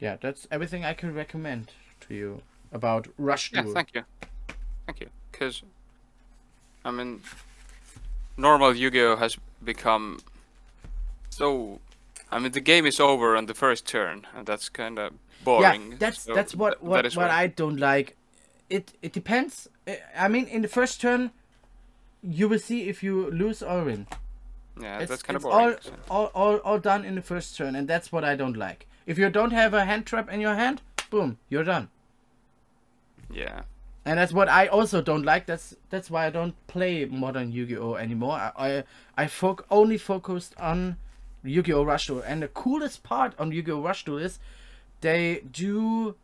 yeah, that's everything I can recommend to you about Rush yeah, thank you. Thank you. Because I mean, normal Yu-Gi-Oh has become so. I mean, the game is over on the first turn, and that's kind of boring. Yeah, that's so that's what what, that what why- I don't like. It it depends. I mean, in the first turn, you will see if you lose or win. Yeah, It's, that's kind of boring. all, so- all all all done in the first turn, and that's what I don't like. If you don't have a hand trap in your hand, boom, you're done. Yeah. And that's what I also don't like. That's that's why I don't play modern Yu-Gi-Oh anymore. I I, I foc- only focused on Yu-Gi-Oh Rush Duel. And the coolest part on Yu-Gi-Oh Rush Duel is they do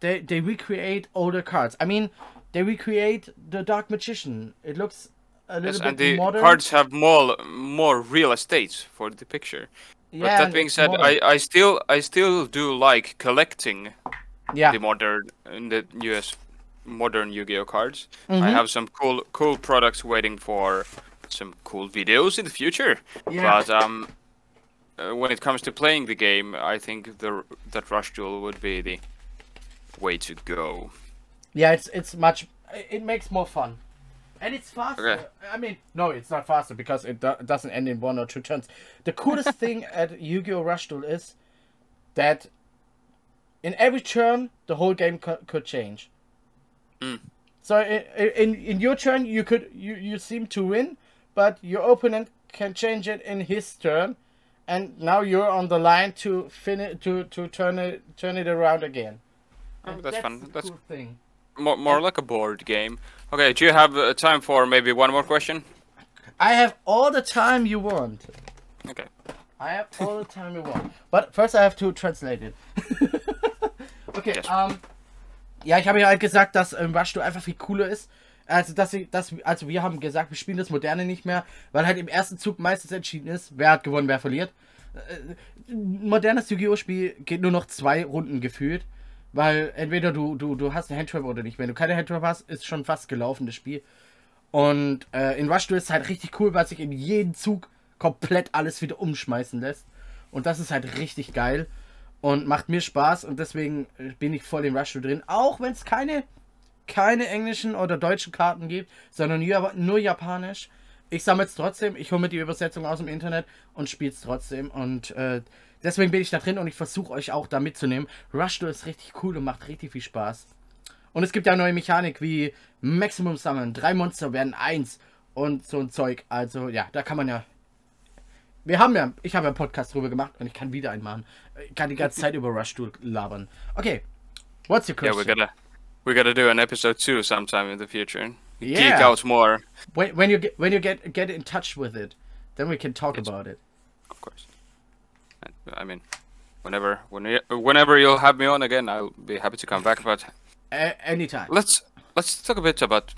they they recreate older cards. I mean, they recreate the Dark Magician. It looks a little Yes, bit and the modern. cards have more more real estates for the picture. Yeah, But that being said, modern. I, I still I still do like collecting yeah the modern in the US modern Yu-Gi-Oh cards. I Mhm. have some cool cool products waiting for some cool videos in the future. Yeah. But um, uh, when it comes to playing the game, I think the that Rush Duel would be the way to go. Yeah, it's it's much. It makes more fun, and it's faster. Okay. I mean, no, it's not faster because it do- doesn't end in one or two turns. The coolest thing at Yu-Gi-Oh! Rush Duel is that in every turn the whole game co- could change. Mm. So in, in in your turn you could you you seem to win, but your opponent can change it in his turn, and now you're on the line to finish to to turn it turn it around again. Oh, And that's fun. That's cool thing. More more like a board game. Okay, do you have uh, time for maybe one more question? I have all the time you want. Okay. I have all the time you want. But first I have to translate it. okay, Yes. ähm, ja, ich habe ja halt gesagt, dass ähm, Rush Duel einfach viel cooler ist. Also, dass sie, dass, also wir haben gesagt, wir spielen das Moderne nicht mehr, weil halt im ersten Zug meistens entschieden ist, wer hat gewonnen, wer verliert. Äh, ein modernes Yu-Gi-Oh! Spiel geht nur noch zwei Runden gefühlt. Weil entweder du, du, du hast eine Handtrap oder nicht. Wenn du keine Handtrap hast, ist schon fast gelaufen, das Spiel. Und äh, in Rush Duel ist es halt richtig cool, weil sich in jedem Zug komplett alles wieder umschmeißen lässt. Und das ist halt richtig geil. Und macht mir Spaß und deswegen äh, bin ich voll in Rush Duel drin. Auch wenn es keine keine englischen oder deutschen Karten gibt, sondern nur, nur japanisch. Ich sammle es trotzdem, ich hole mir die Übersetzung aus dem Internet und spiele es trotzdem. Und äh, deswegen bin ich da drin und ich versuche euch auch da mitzunehmen. Rush Duel ist richtig cool und macht richtig viel Spaß. Und es gibt ja neue Mechanik wie Maximum Summon, drei Monster werden eins und so ein Zeug. Also ja, da kann man ja. Wir haben ja, ich habe ja einen Podcast drüber gemacht und ich kann wieder einen machen. Ich kann die ganze Zeit über Rush Duel labern. Okay, what's your question? Yeah, we're gonna we're gonna do an episode two sometime in the future. Yeah. Geek out more, When, when you get when you get get in touch with it, then we can talk Yes. about it. of course. I mean, whenever when, whenever you'll have me on again, I'll be happy to come back. But A- anytime. let's let's talk a bit about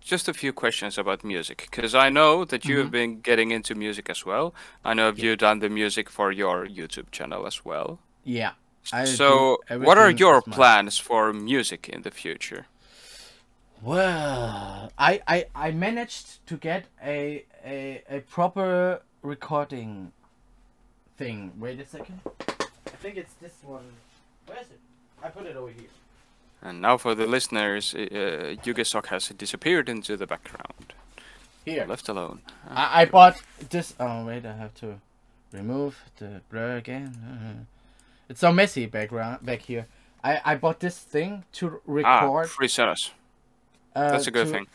just a few questions about music because I know that you have mm-hmm. been getting into music as well. I know you've done the music for your YouTube channel as well. Yeah. I so, what are your plans for music in the future? Well, I, I I managed to get a a a proper recording thing. Wait a second. I think it's this one. Where is it? I put it over here. And now for the listeners, uh, Yugasok has disappeared into the background, Here. left alone. I, I bought this. Oh wait, I have to remove the blur again. Uh, It's so messy background back here. I I bought this thing to Ah, record. free Ceres. Uh, That's a good to- thing.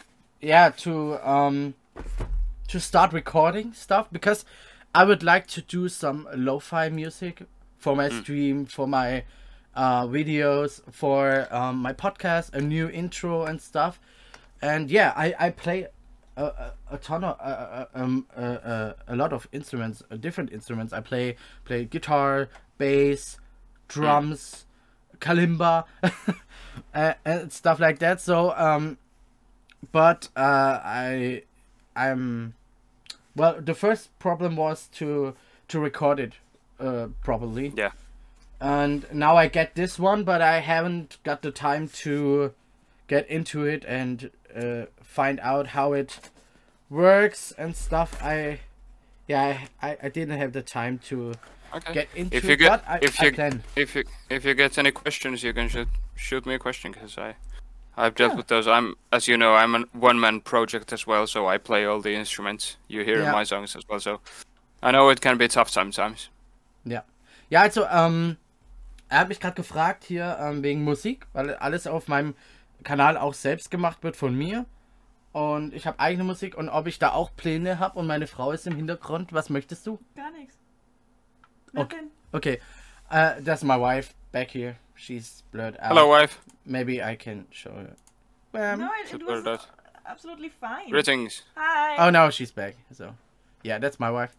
yeah to um to start recording stuff because I would like to do some lo-fi music for my stream for my uh videos for um my podcast a new intro and stuff. And yeah I I play a, a, a ton of uh, uh, um uh, uh, a lot of instruments uh, different instruments. I play play guitar bass drums kalimba uh, and stuff like that. So um but uh, I I'm well the first problem was to to record it uh, properly Yeah. and now I get this one but I haven't got the time to get into it and uh, find out how it works and stuff I yeah I, I, didn't have the time to Okay. get into if you it get I, if you if you if you get any questions, you can shoot shoot me a question because I I've dealt Yeah. with those. I'm as you know I'm a one man project as well, so I play all the instruments you hear Yeah. in my songs as well. So I know it can be tough sometimes. Ja. Ja, also, ähm, er hat mich gerade gefragt hier ähm, wegen Musik, weil alles auf meinem Kanal auch selbst gemacht wird von mir. Und ich habe eigene Musik und ob ich da auch Pläne habe und meine Frau ist im Hintergrund. Was möchtest du? Gar nichts. Okay. Okay. Uh, that's my wife back here. She's blurred out. Hello, wife. Maybe I can show her. Um, no, it, it was that. absolutely fine. Greetings. Hi. Oh, no, she's back. So, yeah, that's my wife.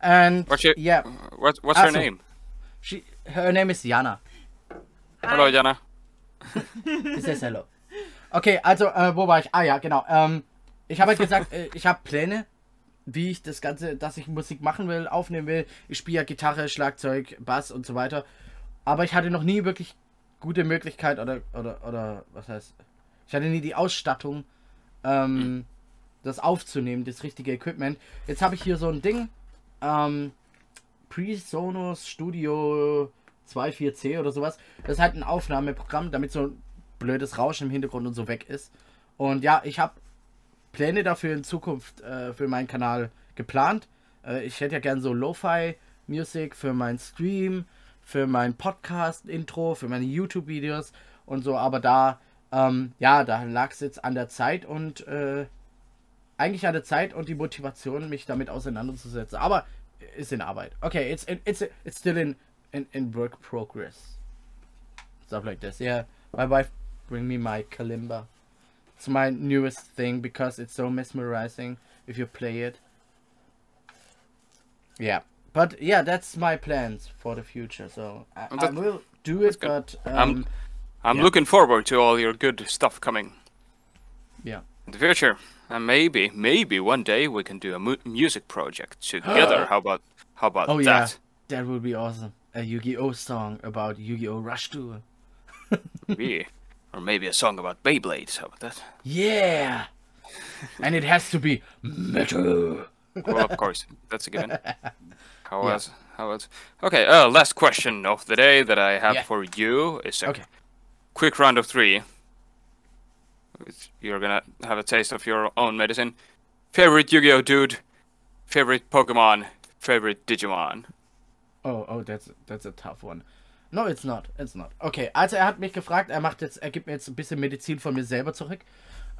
And What's your yeah, what What's Ah, her so- name? she her name is Jana. Hi. Hello, Jana. Says hello. Okay, also, äh, wo war ich? Ah ja, genau. Ähm, ich habe halt gesagt, äh, ich habe Pläne, wie ich das Ganze, dass ich Musik machen will, aufnehmen will. Ich spiele ja Gitarre, Schlagzeug, Bass und so weiter. Aber ich hatte noch nie wirklich gute Möglichkeit oder, oder, oder, was heißt, ich hatte nie die Ausstattung, ähm, das aufzunehmen, das richtige Equipment. Jetzt habe ich hier so ein Ding, ähm, PreSonus Studio 24C oder sowas. Das ist halt ein Aufnahmeprogramm, damit so ein blödes Rauschen im Hintergrund und so weg ist. Und ja, ich habe Pläne dafür in Zukunft äh, für meinen Kanal geplant. Äh, ich hätte ja gern so Lo-Fi-Music für meinen Stream, für mein Podcast-Intro, für meine YouTube-Videos und so. Aber da, ähm, ja, da lag es jetzt an der Zeit und äh, eigentlich an der Zeit und die Motivation, mich damit auseinanderzusetzen. Aber ist in Arbeit. Okay, it's it's it's still in in, in work progress. Stuff like this. Yeah, my wife bring me my kalimba. It's my newest thing because it's so mesmerizing if you play it. Yeah, but yeah, that's my plans for the future. So I, I that- will do it, good. but Um, um, I'm Yeah. looking forward to all your good stuff coming yeah. in the future. And maybe, maybe one day we can do a mu- music project together. how about, how about Oh yeah, that? that would be awesome. A Yu-Gi-Oh song about Yu-Gi-Oh Rush Duel. Maybe. Or maybe a song about Beyblades. How about that? Yeah, and it has to be metal. Well, of course, that's a given. How Yeah. else? How else? Okay. Uh, last question of the day that I have Yeah. for you is a Okay. quick round of three. You're gonna have a taste of your own medicine. Favorite Yu-Gi-Oh dude. Favorite Pokemon. Favorite Digimon. Oh, oh, that's that's a tough one. No, it's not. It's not. Okay, also er hat mich gefragt, er macht jetzt, er gibt mir jetzt ein bisschen Medizin von mir selber zurück.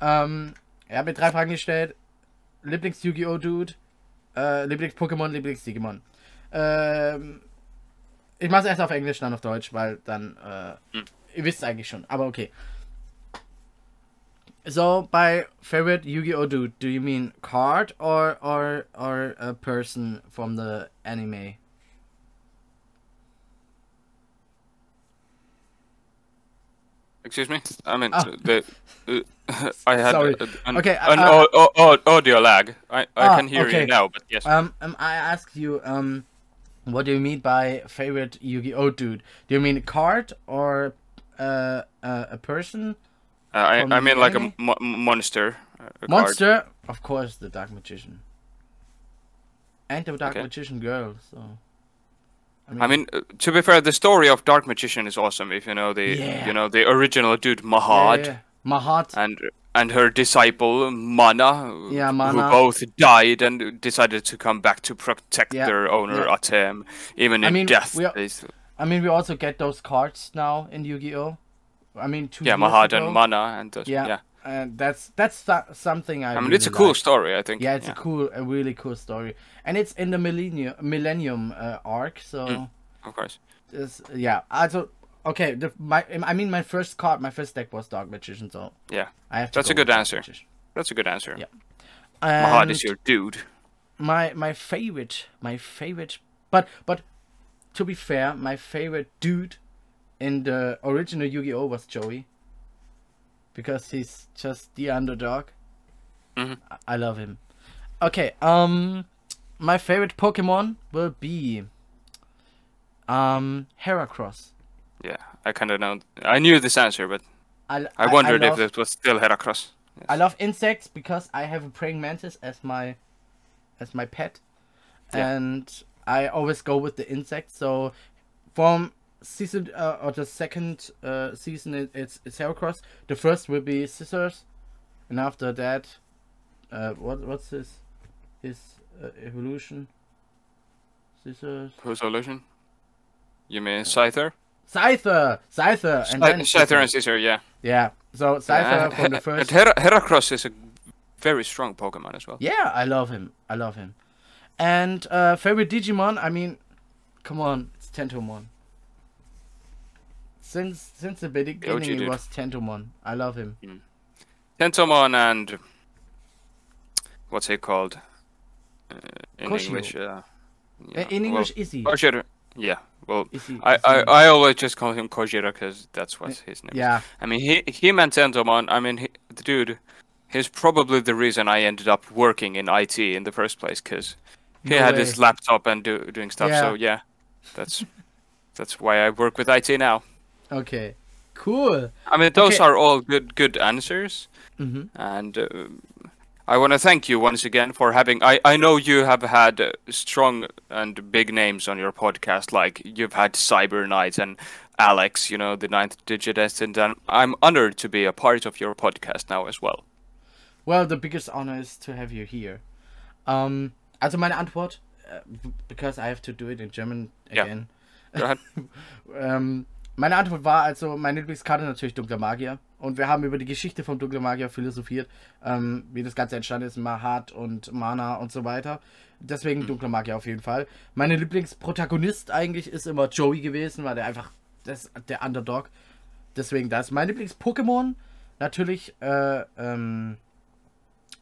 Ähm, er hat mir drei Fragen gestellt. Lieblings-Yu-Gi-Oh! Dude, äh, Lieblings-Pokémon, Lieblings-Digimon. Ähm, ich mach's erst auf Englisch, dann auf Deutsch, weil dann, äh, ihr wisst eigentlich schon, aber okay. So, by favorite Yu-Gi-Oh! Dude, do you mean card or, or, or a person from the anime? Excuse me. I mean Ah. the. Uh, I had Sorry. an, Okay, an uh, au- au- au- audio lag. I, I Ah, can hear okay. you now, but yes. Um, um, I asked you, um, what do you mean by favorite Yu-Gi-Oh dude? Do you mean a card or uh, uh, a person? Uh, I, I mean like a mo- monster. uh, a card. Monster? Of course, the Dark Magician. And the Dark Okay. Magician girl, so. I mean, uh, to be fair, the story of Dark Magician is awesome. If you know the, Yeah. you know the original dude yeah, Mahad yeah. Mahad. and and her disciple Mana, Yeah, who both died and decided to come back to protect Yeah, their owner yeah. Atem, even I in mean, death. we are- they s- I mean, we also get those cards now in Yu-Gi-Oh. I mean, two yeah, Mahad ago. and Mana, and those, Yeah, yeah. and that's that's so- something I. I mean, really it's a cool like. story. I think. Yeah, it's a cool, a really cool story, and it's in the millennium millennium uh, arc. So, Mm. of course. it's, yeah. Also, okay. The, my, I mean, my first card, my first deck was Dark Magician. So Yeah, I have to. That's a good answer. That's a good answer. Yeah. Mahad is your dude. my my favorite, my favorite, but but to be fair, my favorite dude in the original Yu-Gi-Oh was Joey, because he's just the underdog. Mhm. I- I love him. Okay, um, my favorite Pokemon will be um Heracross. Yeah, I kind of know. I knew this answer, but I I wondered love, if it was still Heracross. Yes. I love insects because I have a praying mantis as my as my pet, Yeah. and I always go with the insects. So from season uh, or the second uh, season, it, it's it's Heracross. The first will be Scissors, and after that, uh, what what's his his uh, evolution? Scizor. Whose evolution? You mean Scyther? Scyther, Scyther, and then Scyther and. Scizor, yeah. yeah. So Scyther Yeah, from the and first. Her- Heracross is a very strong Pokemon as well. Yeah, I love him. I love him. And uh, favorite Digimon? I mean, come on, it's Tentomon. Since since the beginning, it was Tentomon. I love him. Tentomon and what's he called uh, in. English? Uh, Uh, in English, well, Kojiro. Yeah, well, Izzy. I, Izzy. I, I always just call him Kojira because that's what his name. is. yeah, I mean, he him and Tentomon. I mean, he, the dude, he's probably the reason I ended up working in IT in the first place because he No had way. his laptop and do, doing stuff. So yeah, that's that's why I work with IT now. okay, cool. I mean, those Okay. are all good good answers, hmm and uh, I want to thank you once again for having. I I know you have had uh, strong and big names on your podcast, like you've had Cyber Knight and Alex, you know, the ninth digit and and I'm honored to be a part of your podcast now as well. Well, the biggest honor is to have you here. Um, also meine Antwort, uh, because I have to do it in German again. Go ahead. Ähm, meine Antwort war also, meine Lieblingskarte natürlich Dunkler Magier. Und wir haben über die Geschichte vom Dunkler Magier philosophiert, ähm, wie das Ganze entstanden ist, Mahat und Mana und so weiter. Deswegen Dunkler Magier auf jeden Fall. Meine Lieblingsprotagonist eigentlich ist immer Joey gewesen, weil der einfach das, der Underdog. Deswegen das. Mein Lieblings-Pokémon natürlich, äh, ähm,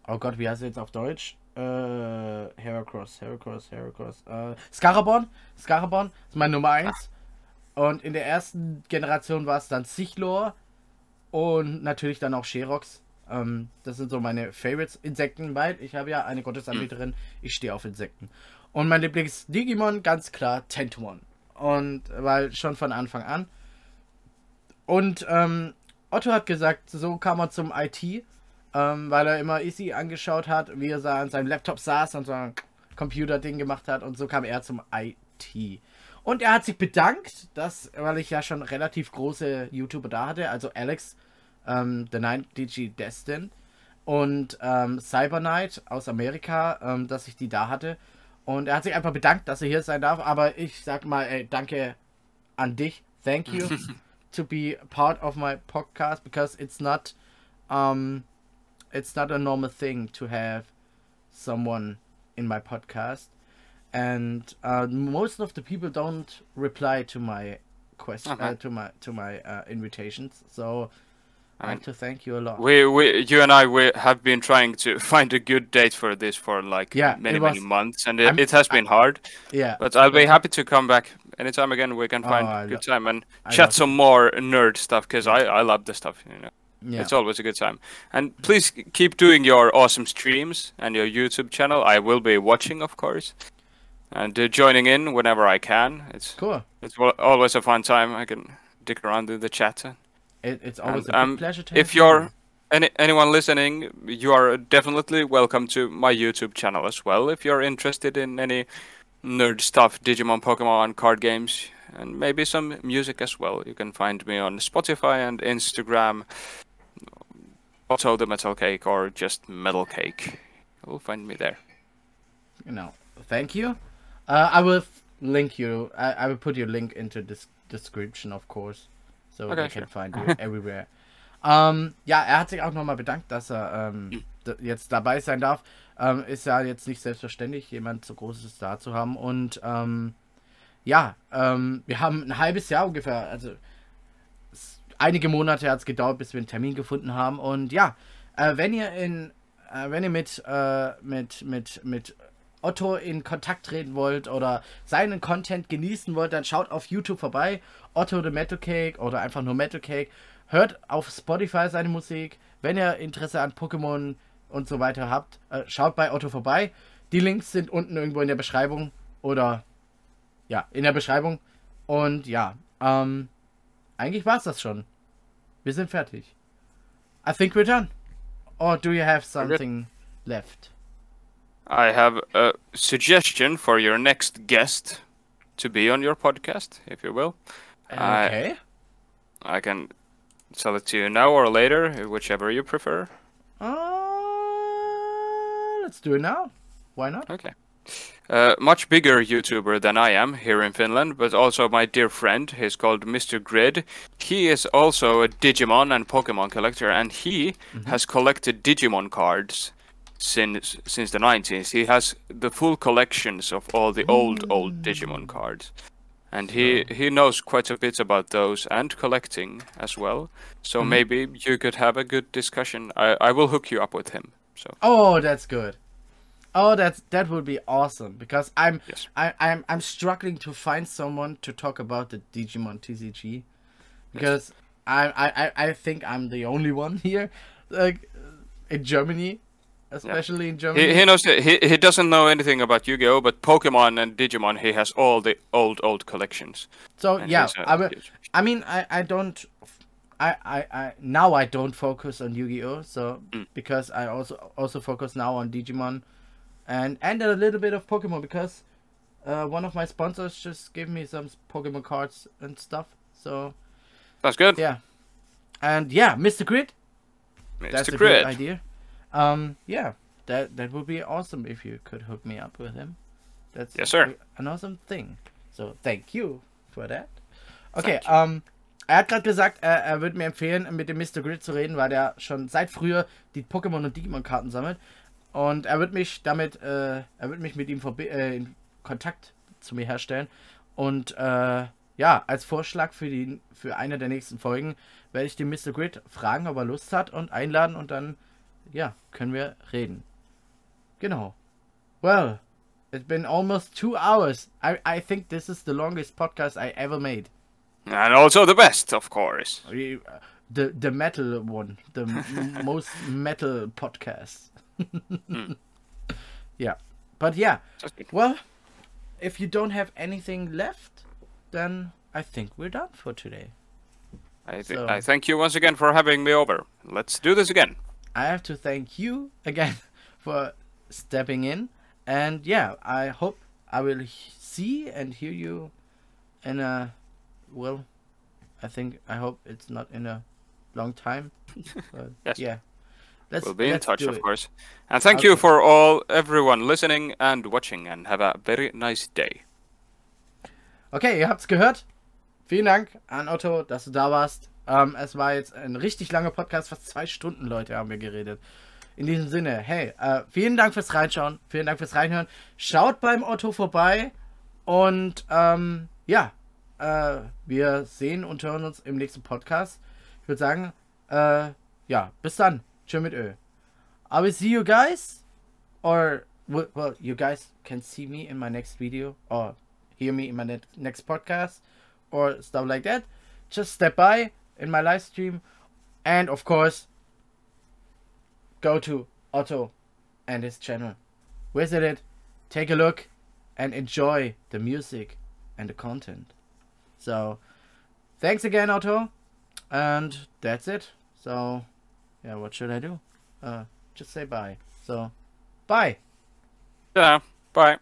oh Gott, wie heißt er jetzt auf Deutsch? Äh, Heracross, Heracross, Heracross. Äh, Scarabon, Scarabon ist mein Nummer 1. Und in der ersten Generation war es dann Sichlor und natürlich dann auch Sherox. Ähm, das sind so meine Favorites. Insekten, weil ich habe ja eine Gottesanbeterin. Ich stehe auf Insekten. Und mein Lieblings-Digimon, ganz klar, Tentomon. Und weil schon von Anfang an. Und ähm, Otto hat gesagt, so kam er zum IT, ähm, weil er immer Easy angeschaut hat, wie er an seinem Laptop saß und so ein Computer-Ding gemacht hat. Und so kam er zum IT. Und er hat sich bedankt, dass, weil ich ja schon relativ große YouTuber da hatte, also Alex, ähm, The Night DG Destin und ähm, Cyber Knight aus Amerika, ähm, dass ich die da hatte. Und er hat sich einfach bedankt, dass er hier sein darf. Aber ich sag mal, ey, danke an dich. Thank you to be part of my podcast because it's not um it's not a normal thing to have someone in my podcast and uh, most of the people don't reply to my question uh, to my to my uh, invitations so I i like to thank you a lot We, we, you and I, we have been trying to find a good date for this for like Yeah, many, it many months, and it, it has been hard. yeah But I'll be happy to come back anytime again. We can Oh, find I a lo- good time and I chat some more nerd stuff because I, I love the stuff. You know, yeah it's always a good time. And please keep doing your awesome streams and your YouTube channel. I will be watching, of course, and uh, joining in whenever I can. It's cool it's always a fun time. I can dick around in the chat. it, it's always And, a um, pleasure to if you you're any anyone listening, you are definitely welcome to my YouTube channel as well. If you're interested in any nerd stuff, Digimon, Pokemon, card games, and maybe some music as well, you can find me on Spotify and Instagram. Also, the Metal Cake or just Metal Cake. You'll find me there. you know thank you uh, i will link you. I, I will put your link into this description of course so Okay, they can sure. find you everywhere. Ähm, ja er hat sich auch nochmal bedankt dass er ähm, jetzt dabei sein darf. Ähm, ist ja jetzt nicht selbstverständlich jemand so großes da zu haben. Und ähm, ja ähm, wir haben ein halbes Jahr ungefähr also einige Monate hat es gedauert bis wir einen Termin gefunden haben. Und ja äh, wenn ihr in äh, wenn ihr mit, äh, mit, mit, mit Otto in Kontakt treten wollt oder seinen Content genießen wollt, dann schaut auf YouTube vorbei. Otto the Metal Cake oder einfach nur Metal Cake. Hört auf Spotify seine Musik. Wenn ihr Interesse an Pokémon und so weiter habt, äh, schaut bei Otto vorbei. Die Links sind unten irgendwo in der Beschreibung oder ja, in der Beschreibung. Und ja, ähm, eigentlich war's das schon. Wir sind fertig. I think we're done. Or do you have something left? I have a suggestion for your next guest to be on your podcast, if you will. I- Okay. I can tell it to you now or later, whichever you prefer. Uh, let's do it now. Why not? Okay. Uh, much bigger YouTuber than I am here in Finland, but also my dear friend. He's called Mr. Grid. He is also a Digimon and Pokemon collector, and he has collected Digimon cards since since the 90s. He has the full collections of all the old old Digimon cards, and he he knows quite a bit about those and collecting as well. So mm-hmm. maybe you could have a good discussion. I I will hook you up with him. So Oh, that's good. Oh, that's that would be awesome because I'm Yes. I, I'm I'm struggling to find someone to talk about the Digimon TCG because I, I I I think I'm the only one here, like in Germany, especially in Germany. He, he knows he, he doesn't know anything about Yu-Gi-Oh, but Pokemon and Digimon he has all the old old collections. So And yeah, will, I mean I, I don't I, I, I now I don't focus on Yu-Gi-Oh so Mm. because I also also focus now on Digimon and and a little bit of Pokemon because uh, one of my sponsors just gave me some Pokemon cards and stuff so That's good. yeah and yeah Mr. Grid Mr. that's a Grid. good idea um yeah that that would be awesome if you could hook me up with him that's Yes, sir. an awesome thing so thank you for that okay ähm er hat gerade gesagt, er, er würde mir empfehlen, mit dem Mr. Grid zu reden, weil er schon seit früher die Pokémon und Digimon-Karten sammelt. Und er wird mich damit, äh, er wird mich mit ihm verbi- äh, in Kontakt zu mir herstellen. Und äh, ja, als Vorschlag für die für eine der nächsten Folgen werde ich den Mr. Grid fragen, ob er Lust hat und einladen und dann, ja, können wir reden. Genau. Well, it's been almost two hours. I, I think this is the longest podcast I ever made. And also the best, of course. You- uh, the the metal one, the most metal podcast. Hmm. Yeah, but yeah. Well, if you don't have anything left, then I think we're done for today. I, th- So- I thank you once again for having me over. Let's do this again. I have to thank you again for stepping in, and yeah, I hope I will see and hear you in a well. I think I hope it's not in a long time. Yes. Yeah. Let's, We'll be in touch, of it. course. And thank you for all everyone listening and watching, and have a very nice day. Okay, ihr habt's gehört. Vielen Dank an Otto, dass du da warst. Ähm, es war jetzt ein richtig langer Podcast, fast zwei Stunden, Leute, haben wir geredet. In diesem Sinne, hey, äh, vielen Dank fürs Reinschauen, vielen Dank fürs Reinhören. Schaut beim Otto vorbei und ähm, ja, äh, wir sehen und hören uns im nächsten Podcast. Ich würde sagen, äh, ja, bis dann. Tschö mit Ö. I will see you guys, or well, you guys can see me in my next video, or hear me in my ne- next podcast or stuff like that, just step by in my live stream. And of course, go to Otto and his channel. Visit it, take a look, and enjoy the music and the content. So, thanks again, Otto. And that's it. So, yeah, what should I do? Uh, just say bye. So, bye. Yeah, bye.